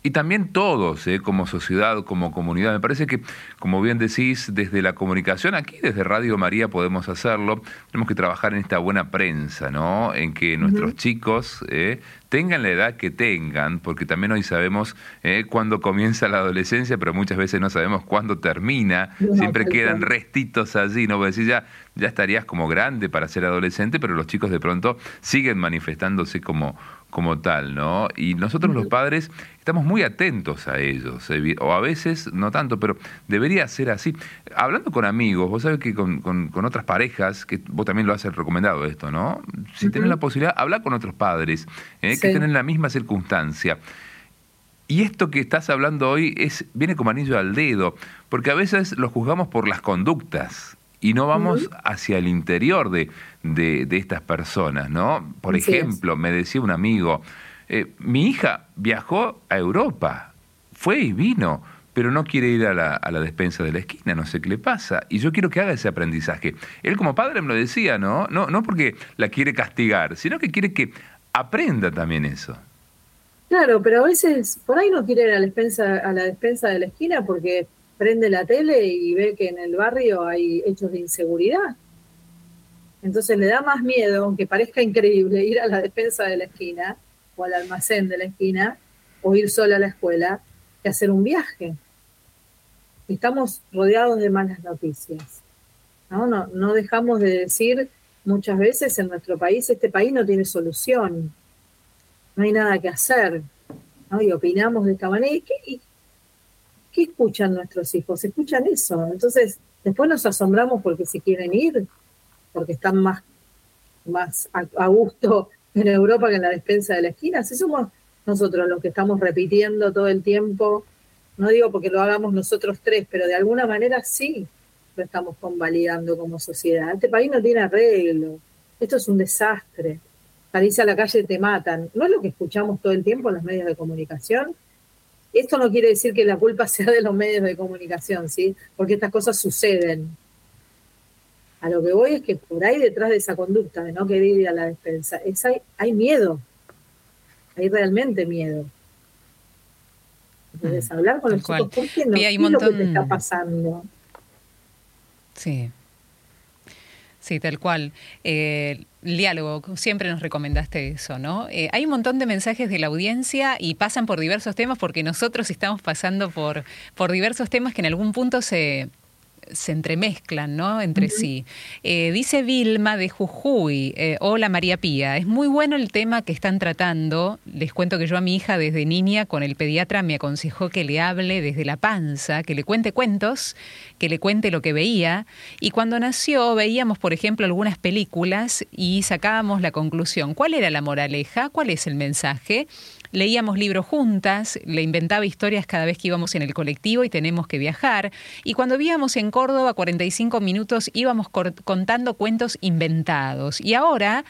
y también todos, ¿eh? como sociedad, como comunidad. Me parece que, como bien decís, desde la comunicación, aquí desde Radio María podemos hacerlo. Tenemos que trabajar en esta buena prensa, ¿no? En que nuestros chicos ¿eh? Tengan la edad que tengan, porque también hoy sabemos eh, cuándo comienza la adolescencia, pero muchas veces no sabemos cuándo termina, siempre quedan restitos allí, ¿no? Porque decir, ya, ya estarías como grande para ser adolescente, pero los chicos de pronto siguen manifestándose como, como tal, ¿no? Y nosotros los padres estamos muy atentos a ellos, o a veces no tanto, pero debería ser así. Hablando con amigos, vos sabés que con, con, otras parejas, que vos también lo has recomendado esto, ¿no? Si tenés la posibilidad, hablar con otros padres ¿eh? que tienen la misma circunstancia. Y esto que estás hablando hoy es, viene como anillo al dedo, porque a veces los juzgamos por las conductas y no vamos hacia el interior de, de, estas personas, ¿no? Por ejemplo, me decía un amigo, eh, mi hija viajó a Europa, fue y vino, pero no quiere ir a la, a la, despensa de la esquina, no sé qué le pasa. Y yo quiero que haga ese aprendizaje. Él como padre me lo decía, ¿no? No, no porque la quiere castigar, sino que quiere que aprenda también eso. Claro, pero a veces por ahí no quiere ir a la despensa, a la despensa de la esquina porque prende la tele y ve que en el barrio hay hechos de inseguridad. Entonces le da más miedo, aunque parezca increíble, ir a la despensa de la esquina, o al almacén de la esquina o ir sola a la escuela que hacer un viaje. Estamos rodeados de malas noticias. ¿no? No, no dejamos de decir muchas veces en nuestro país, este país no tiene solución, no hay nada que hacer. ¿no? Y opinamos de esta manera. ¿Y qué, qué escuchan nuestros hijos? Escuchan eso. Entonces, después nos asombramos porque se quieren ir, porque están más, más a gusto en Europa que en la despensa de la esquina. Si somos nosotros los que estamos repitiendo todo el tiempo, no digo porque lo hagamos nosotros tres, pero de alguna manera sí lo estamos convalidando como sociedad. Este país no tiene arreglo. Esto es un desastre. Salís a la calle te matan. ¿No es lo que escuchamos todo el tiempo en los medios de comunicación? Esto no quiere decir que la culpa sea de los medios de comunicación, ¿sí? Porque estas cosas suceden. A lo que voy es que por ahí detrás de esa conducta de no querer ir a la despensa, es, hay, hay miedo, hay realmente miedo. Entonces, mm, hablar con los chicos, ¿por qué no? ¿Qué lo que te está pasando? Sí. Sí, tal cual. Eh, el diálogo, siempre nos recomendaste eso, ¿no? Eh, hay un montón de mensajes de la audiencia y pasan por diversos temas porque nosotros estamos pasando por, por diversos temas que en algún punto se, se entremezclan ¿no? entre sí. Eh, dice Vilma de Jujuy, eh, hola María Pía, es muy bueno el tema que están tratando. Les cuento que yo a mi hija desde niña con el pediatra me aconsejó que le hable desde la panza, que le cuente cuentos, que le cuente lo que veía. Y cuando nació veíamos, por ejemplo, algunas películas y sacábamos la conclusión. ¿Cuál era la moraleja? ¿Cuál es el mensaje? Leíamos libros juntas, le inventaba historias cada vez que íbamos en el colectivo y tenemos que viajar. Y cuando vivíamos en Córdoba, 45 minutos, íbamos contando cuentos inventados. Y ahora,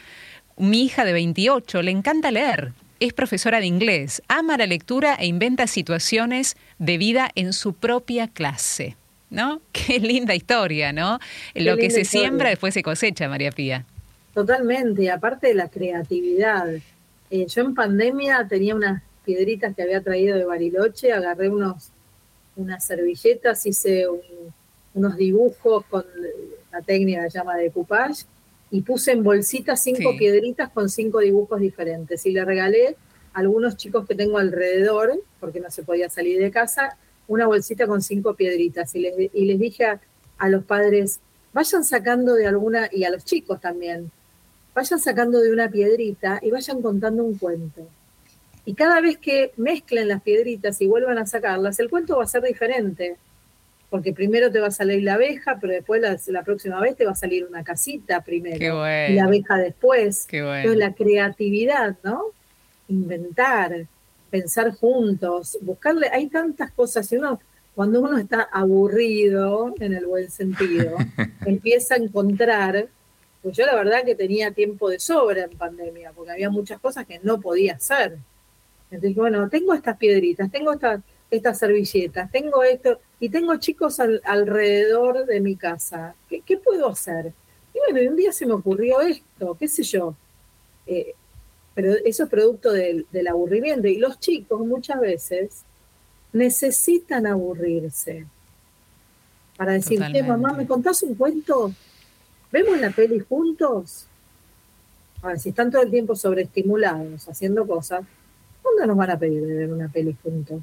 mi hija de 28 le encanta leer. Es profesora de inglés, ama la lectura e inventa situaciones de vida en su propia clase. ¿No? Qué linda historia, ¿no? Lo que se siembra después se cosecha, María Pía. Totalmente, aparte de la creatividad. Eh, yo en pandemia tenía unas piedritas que había traído de Bariloche, agarré unos unas servilletas, hice unos dibujos con la técnica que se llama de coupage y puse en bolsitas cinco piedritas con cinco dibujos diferentes y le regalé a algunos chicos que tengo alrededor, porque no se podía salir de casa, una bolsita con cinco piedritas y les, y les dije a los padres, vayan sacando de alguna, y a los chicos también, vayan sacando de una piedrita y vayan contando un cuento. Y cada vez que mezclen las piedritas y vuelvan a sacarlas, el cuento va a ser diferente. Porque primero te va a salir la abeja, pero después la, próxima vez te va a salir una casita primero. Y la abeja después. Entonces la creatividad, ¿no? Inventar, pensar juntos, buscarle, hay tantas cosas. Y uno, cuando uno está aburrido, en el buen sentido, empieza a encontrar pues yo la verdad que tenía tiempo de sobra en pandemia, porque había muchas cosas que no podía hacer. Entonces, bueno, tengo estas piedritas, tengo estas, estas servilletas, tengo esto, y tengo chicos alrededor de mi casa. ¿Qué, puedo hacer? Y bueno, un día se me ocurrió esto, qué sé yo. Eh, pero eso es producto del, aburrimiento. Y los chicos muchas veces necesitan aburrirse para decir, mamá, ¿me contás un cuento? ¿Vemos la peli juntos? A ver, si están todo el tiempo sobreestimulados, haciendo cosas, ¿cuándo nos van a pedir de ver una peli juntos?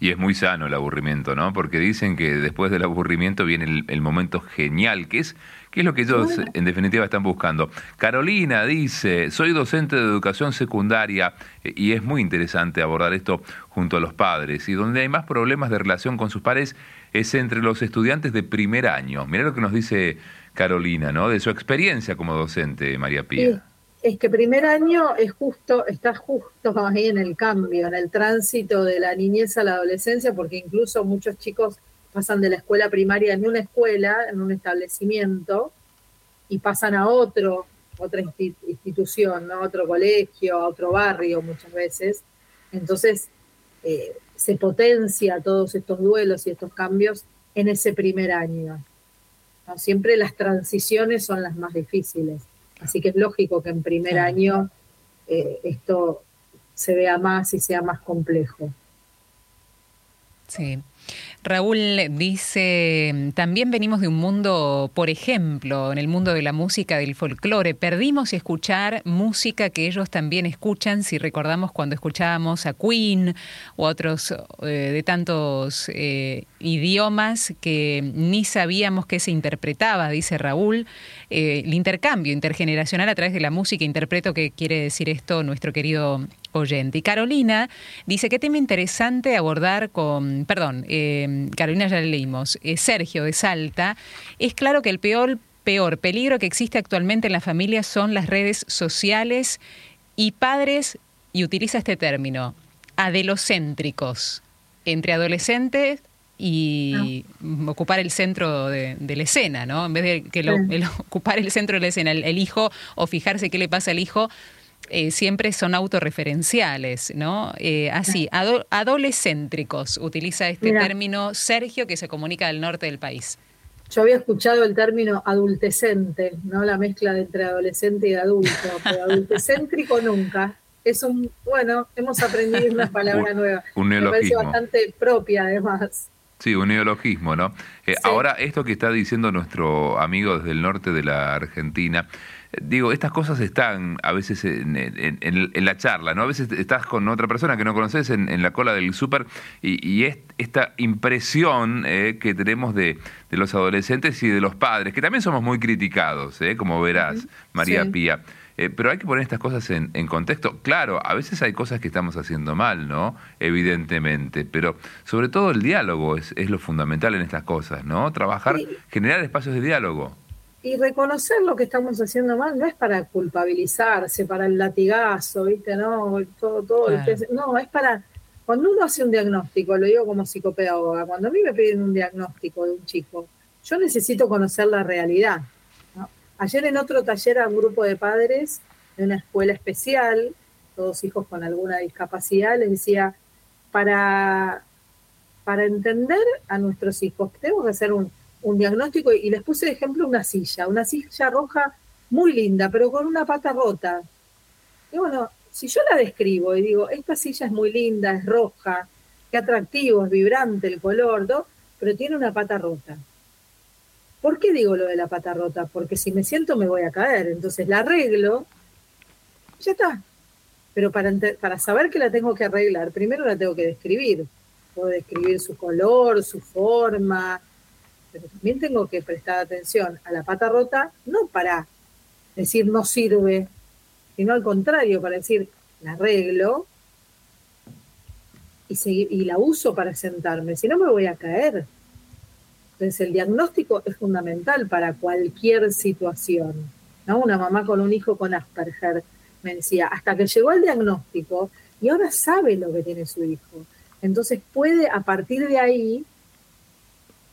Y es muy sano el aburrimiento, ¿no? Porque dicen que después del aburrimiento viene el, momento genial, que es, que es lo que ellos en definitiva están buscando. Carolina dice, soy docente de educación secundaria y es muy interesante abordar esto junto a los padres. Y donde hay más problemas de relación con sus padres es entre los estudiantes de primer año. Mira lo que nos dice Carolina, ¿no? De su experiencia como docente, María Pía. Es que primer año es justo, está justo ahí en el cambio, en el tránsito de la niñez a la adolescencia, porque incluso muchos chicos pasan de la escuela primaria en una escuela, en un establecimiento, y pasan a otro, otra institución, ¿no? otro colegio, a otro barrio muchas veces. Entonces, eh, se potencia todos estos duelos y estos cambios en ese primer año. Siempre las transiciones son las más difíciles, así que es lógico que en primer año eh, esto se vea más y sea más complejo. Sí. Raúl dice, también venimos de un mundo, por ejemplo, en el mundo de la música, del folclore, perdimos escuchar música que ellos también escuchan, si recordamos cuando escuchábamos a Queen o otros eh, de tantos eh, idiomas que ni sabíamos que se interpretaba, dice Raúl, eh, el intercambio intergeneracional a través de la música, interpreto que quiere decir esto nuestro querido oyente. Y Carolina dice, qué tema interesante abordar con, perdón, eh, Carolina ya le leímos, eh, Sergio de Salta, es claro que el peor, peor peligro que existe actualmente en la familia son las redes sociales y padres, y utiliza este término, adelocéntricos, entre adolescentes y ah. ocupar el centro de, la escena, ¿no? En vez de que ocupar el centro de la escena, el, hijo o fijarse qué le pasa al hijo, eh, siempre son autorreferenciales, ¿no? Eh, así, adolescéntricos, utiliza este término Sergio que se comunica del norte del país. Yo había escuchado el término adultecente, ¿no? La mezcla entre adolescente y adulto, pero adultecéntrico nunca. Es un, bueno, hemos aprendido una palabra nueva. Un neologismo. Me parece bastante propia, además. Sí, un neologismo, ¿no? Eh, ahora, esto que está diciendo nuestro amigo desde el norte de la Argentina, digo, estas cosas están a veces en, la charla, ¿no? A veces estás con otra persona que no conoces en, la cola del súper y, es esta impresión eh, que tenemos de, los adolescentes y de los padres, que también somos muy criticados, eh, como verás, María Pía. Eh, pero hay que poner estas cosas en, contexto. Claro, a veces hay cosas que estamos haciendo mal, ¿no? Evidentemente, pero sobre todo el diálogo es, es lo fundamental en estas cosas, ¿no? Trabajar, generar espacios de diálogo. Y reconocer lo que estamos haciendo mal no es para culpabilizarse, para el latigazo, ¿viste? No, todo, todo. No, es para. Cuando uno hace un diagnóstico, lo digo como psicopedagoga, cuando a mí me piden un diagnóstico de un chico, yo necesito conocer la realidad. Ayer en otro taller a un grupo de padres de una escuela especial, todos hijos con alguna discapacidad, les decía, para, para entender a nuestros hijos, tenemos que hacer un, un diagnóstico y les puse de ejemplo una silla, una silla roja muy linda, pero con una pata rota. Y bueno, si yo la describo y digo, esta silla es muy linda, es roja, qué atractivo, es vibrante el color, pero tiene una pata rota. ¿Por qué digo lo de la pata rota? Porque si me siento me voy a caer, entonces la arreglo, ya está. Pero para, para saber que la tengo que arreglar, primero la tengo que describir. Puedo describir su color, su forma, pero también tengo que prestar atención a la pata rota, no para decir no sirve, sino al contrario, para decir la arreglo y, la uso para sentarme, si no me voy a caer. Entonces el diagnóstico es fundamental para cualquier situación. Una mamá con un hijo con Asperger me decía, hasta que llegó el diagnóstico y ahora sabe lo que tiene su hijo. Entonces puede a partir de ahí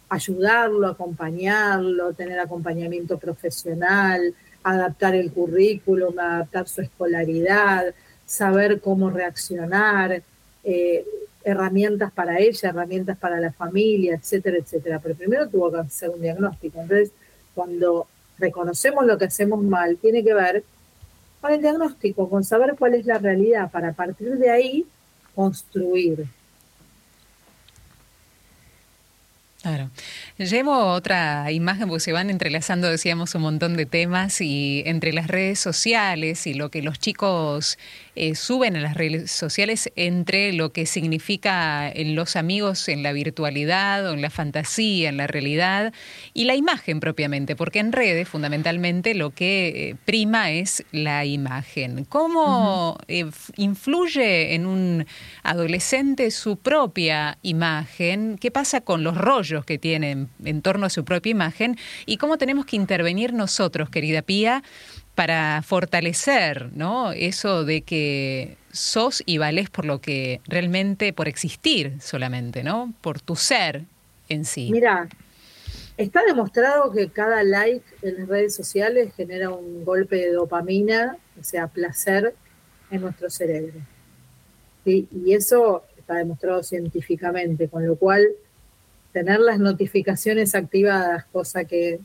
ayudarlo, acompañarlo, tener acompañamiento profesional, adaptar el currículum, adaptar su escolaridad, saber cómo reaccionar, eh, herramientas para ella, herramientas para la familia, etcétera, etcétera. Pero primero tuvo que hacer un diagnóstico. Entonces, cuando reconocemos lo que hacemos mal, tiene que ver con el diagnóstico, con saber cuál es la realidad, para partir de ahí construir. Claro. Llevo otra imagen porque se van entrelazando, decíamos, un montón de temas y entre las redes sociales y lo que los chicos eh, suben a las redes sociales, entre lo que significa en los amigos en la virtualidad o en la fantasía, en la realidad y la imagen propiamente, porque en redes fundamentalmente lo que eh, prima es la imagen. ¿Cómo eh, influye en un adolescente su propia imagen? ¿Qué pasa con los rollos que tienen en torno a su propia imagen y cómo tenemos que intervenir nosotros, querida Pía, para fortalecer ¿no? eso de que sos y valés por lo que realmente, por existir solamente, ¿no? Por tu ser en sí. Mira, está demostrado que cada like en las redes sociales genera un golpe de dopamina, o sea, placer en nuestro cerebro. Y eso está demostrado científicamente, con lo cual tener las notificaciones activadas, cosa que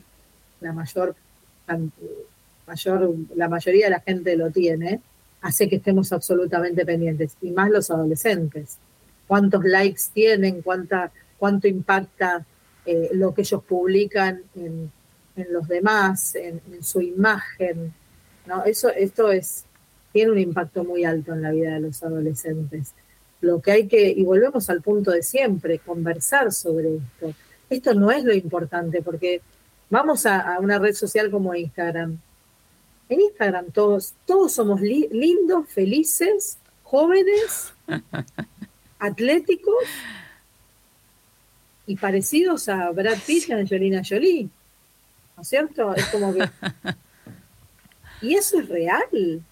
la mayor, mayor, la mayoría de la gente lo tiene, hace que estemos absolutamente pendientes, y más los adolescentes. Cuántos likes tienen, cuánta, cuánto impacta eh, lo que ellos publican en, los demás, en, en, su imagen. ¿no? Eso, esto es, tiene un impacto muy alto en la vida de los adolescentes lo que hay que, y volvemos al punto de siempre, conversar sobre esto. Esto no es lo importante, porque vamos a, una red social como Instagram. En Instagram todos, todos somos lindos, felices, jóvenes, atléticos y parecidos a Brad Pitt y a Angelina Jolie. ¿No es cierto? Es como que... Y eso es real.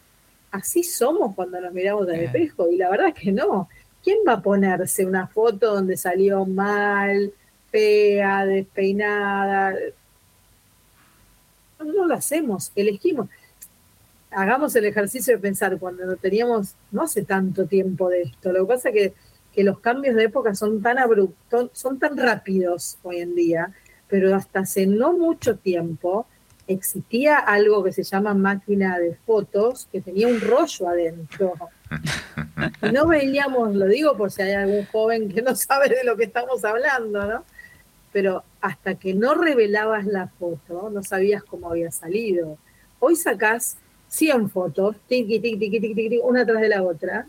Así somos cuando nos miramos al espejo. Y la verdad es que no. ¿Quién va a ponerse una foto donde salió mal, fea, despeinada? No lo hacemos, elegimos. Hagamos el ejercicio de pensar cuando no teníamos, no hace tanto tiempo de esto. Lo que pasa es que, que los cambios de época son tan abruptos, son tan rápidos hoy en día, pero hasta hace no mucho tiempo existía algo que se llama máquina de fotos que tenía un rollo adentro. No veíamos, lo digo por si hay algún joven que no sabe de lo que estamos hablando, ¿no? Pero hasta que no revelabas la foto, no sabías cómo había salido. Hoy sacás 100 fotos, tiqui, tiqui, tiqui, tiqui, una tras de la otra,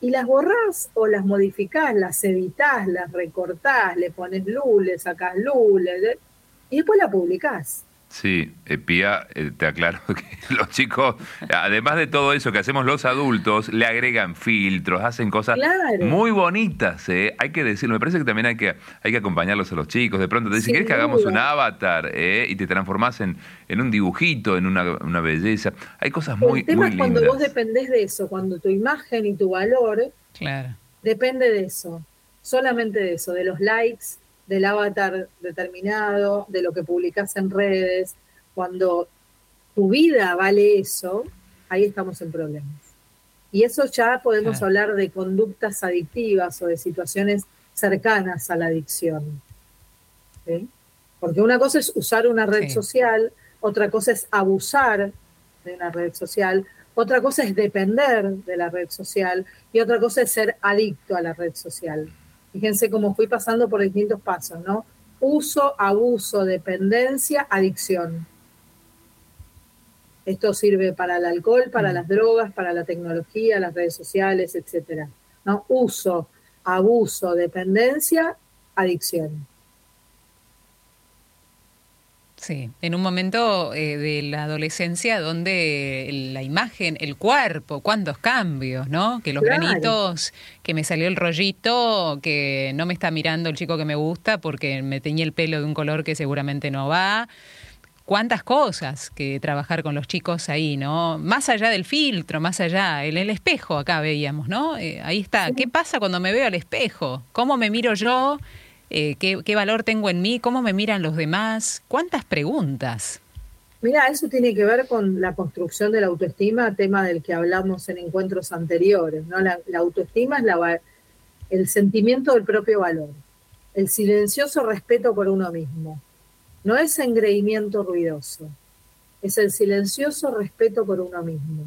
y las borrás o las modificás, las editás, las recortás, le pones luz, le sacás luz, y después la publicás. Sí, eh, Pía, eh, te aclaro que los chicos, además de todo eso que hacemos los adultos, le agregan filtros, hacen cosas muy bonitas, ¿eh? hay que decirlo. Me parece que también hay que, hay que acompañarlos a los chicos. De pronto te dicen, ¿quieres que hagamos un avatar eh? y te transformás en, en un dibujito, en una, una belleza? Hay cosas muy, El tema es cuando vos dependés de eso, cuando tu imagen y tu valor claro. depende de eso, solamente de eso, de los likes, del avatar determinado, de lo que publicas en redes, cuando tu vida vale eso, ahí estamos en problemas. Y eso ya podemos hablar de conductas adictivas o de situaciones cercanas a la adicción. Porque una cosa es usar una red social, otra cosa es abusar de una red social, otra cosa es depender de la red social y otra cosa es ser adicto a la red social. Fíjense cómo fui pasando por distintos pasos, ¿no? Uso, abuso, dependencia, adicción. Esto sirve para el alcohol, para mm. las drogas, para la tecnología, las redes sociales, etcétera. ¿No? Uso, abuso, dependencia, adicción. Sí, en un momento eh, de la adolescencia donde la imagen, el cuerpo, cuántos cambios, ¿no? Que los granitos, que me salió el rollito, que no me está mirando el chico que me gusta porque me teñí el pelo de un color que seguramente no va. Cuántas cosas que trabajar con los chicos ahí, ¿no? Más allá del filtro, más allá, en el espejo acá veíamos, ¿no? Eh, ahí está. ¿Qué pasa cuando me veo al espejo? ¿Cómo me miro yo? Eh, ¿qué, valor tengo en mí, cómo me miran los demás, cuántas preguntas. Mira, eso tiene que ver con la construcción de la autoestima, tema del que hablamos en encuentros anteriores. ¿no? La, autoestima es la, el sentimiento del propio valor, el silencioso respeto por uno mismo. No es engreimiento ruidoso, es el silencioso respeto por uno mismo.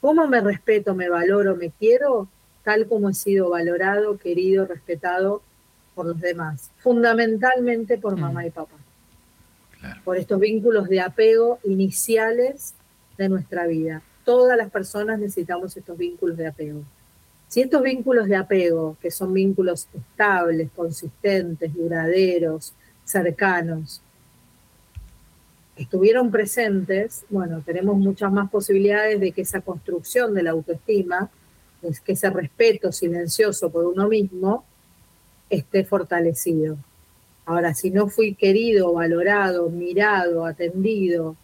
¿Cómo me respeto, me valoro, me quiero? Tal como he sido valorado, querido, respetado por los demás, fundamentalmente por mamá mm. y papá, por estos vínculos de apego iniciales de nuestra vida. Todas las personas necesitamos estos vínculos de apego. Si estos vínculos de apego, que son vínculos estables, consistentes, duraderos, cercanos, estuvieron presentes, bueno, tenemos muchas más posibilidades de que esa construcción de la autoestima, que ese respeto silencioso por uno mismo, esté fortalecido. Ahora, si no fui querido, valorado, mirado, atendido,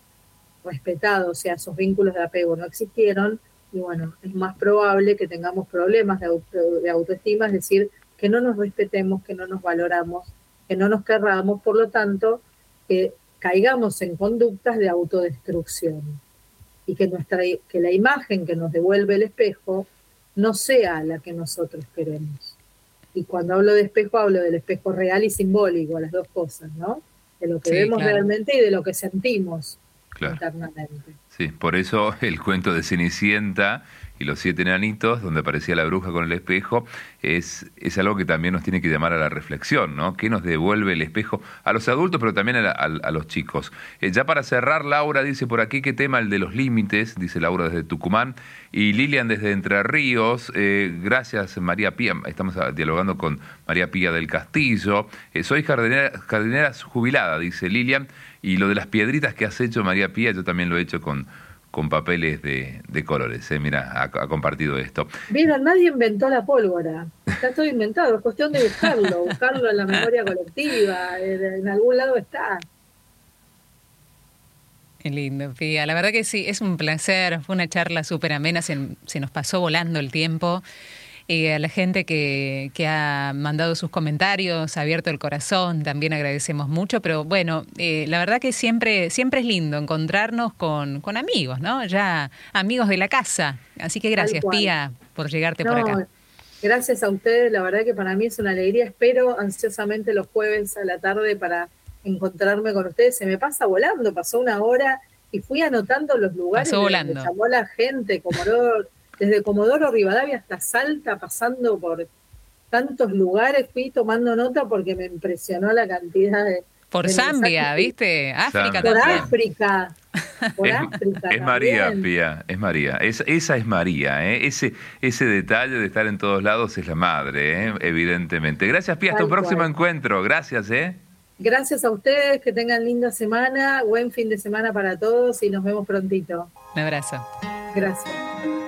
respetado, o sea, esos vínculos de apego no existieron, y bueno, es más probable que tengamos problemas de, autoestima, es decir, que no nos respetemos, que no nos valoramos, que no nos querramos, por lo tanto, que caigamos en conductas de autodestrucción y que, nuestra, que la imagen que nos devuelve el espejo no sea la que nosotros queremos. Y cuando hablo de espejo, hablo del espejo real y simbólico, las dos cosas, ¿no? De lo que vemos realmente y de lo que sentimos internamente. Sí, por eso el cuento de Cenicienta y los siete enanitos, donde aparecía la bruja con el espejo, es, es algo que también nos tiene que llamar a la reflexión, ¿no? ¿Qué nos devuelve el espejo a los adultos, pero también a, los chicos? Eh, ya para cerrar, Laura dice por aquí, ¿qué tema el de los límites? Dice Laura desde Tucumán. Y Lilian desde Entre Ríos, eh, gracias María Pía, estamos dialogando con María Pía del Castillo. Eh, soy jardinera, jardinera jubilada, dice Lilian. Y lo de las piedritas que has hecho, María Pía, yo también lo he hecho con con papeles de, colores. ¿eh? Mira, ha, compartido esto. Mira, nadie inventó la pólvora. Está todo inventado. Es cuestión de buscarlo, buscarlo en la memoria colectiva. En, algún lado está. Qué lindo, Pía. La verdad que sí, es un placer. Fue una charla súper amena. Se, se nos pasó volando el tiempo. Y a la gente que, que, ha mandado sus comentarios, ha abierto el corazón, también agradecemos mucho, pero bueno, eh, la verdad que siempre, siempre es lindo encontrarnos con, con, amigos, ¿no? Ya amigos de la casa. Así que gracias, Pía, por llegarte por acá. Gracias a ustedes, la verdad que para mí es una alegría. Espero ansiosamente los jueves a la tarde para encontrarme con ustedes. Se me pasa volando, pasó una hora y fui anotando los lugares pasó volando. llamó la gente, como no desde Comodoro Rivadavia hasta Salta, pasando por tantos lugares, fui tomando nota porque me impresionó la cantidad de... Por Zambia, ¿viste? África Por África. Por es, África. Es María, Pía, es María. esa es María, ¿eh? Ese, ese detalle de estar en todos lados es la madre, ¿eh? evidentemente. Gracias, Pía. Hasta un próximo encuentro. Gracias, ¿eh? Gracias a ustedes, que tengan linda semana, buen fin de semana para todos y nos vemos prontito. Un abrazo. Gracias.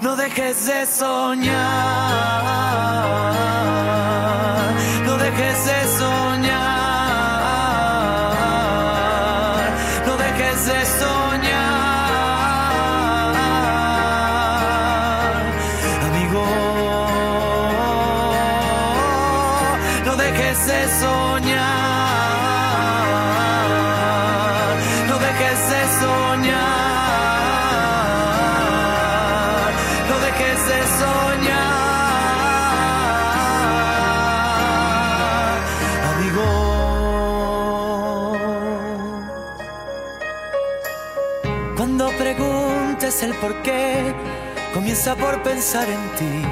No dejes de soñar. Dejes de soñar, no dejes de soñar, el por qué, comienza por pensar en ti.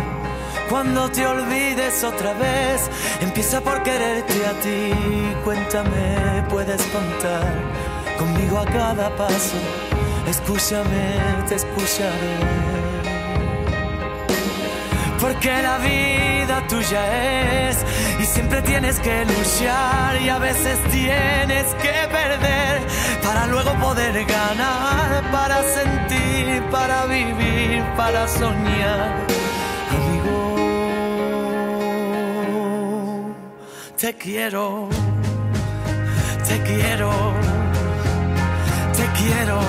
Cuando te olvides otra vez, empieza por quererte a ti. Cuéntame, puedes contar conmigo a cada paso. Escúchame, te escucharé porque la vida tuya es y siempre tienes que luchar y a veces tienes que perder para luego poder ganar, para sentir, para vivir, para soñar. Amigo, te quiero, te quiero, te quiero,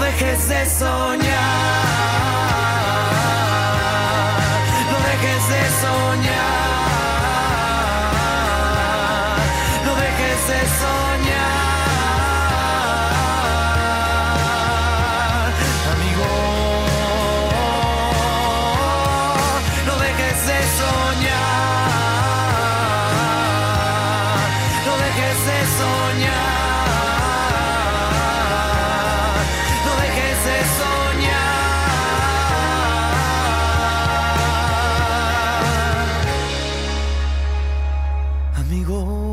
dejes de soñar, no dejes de soñar. conmigo.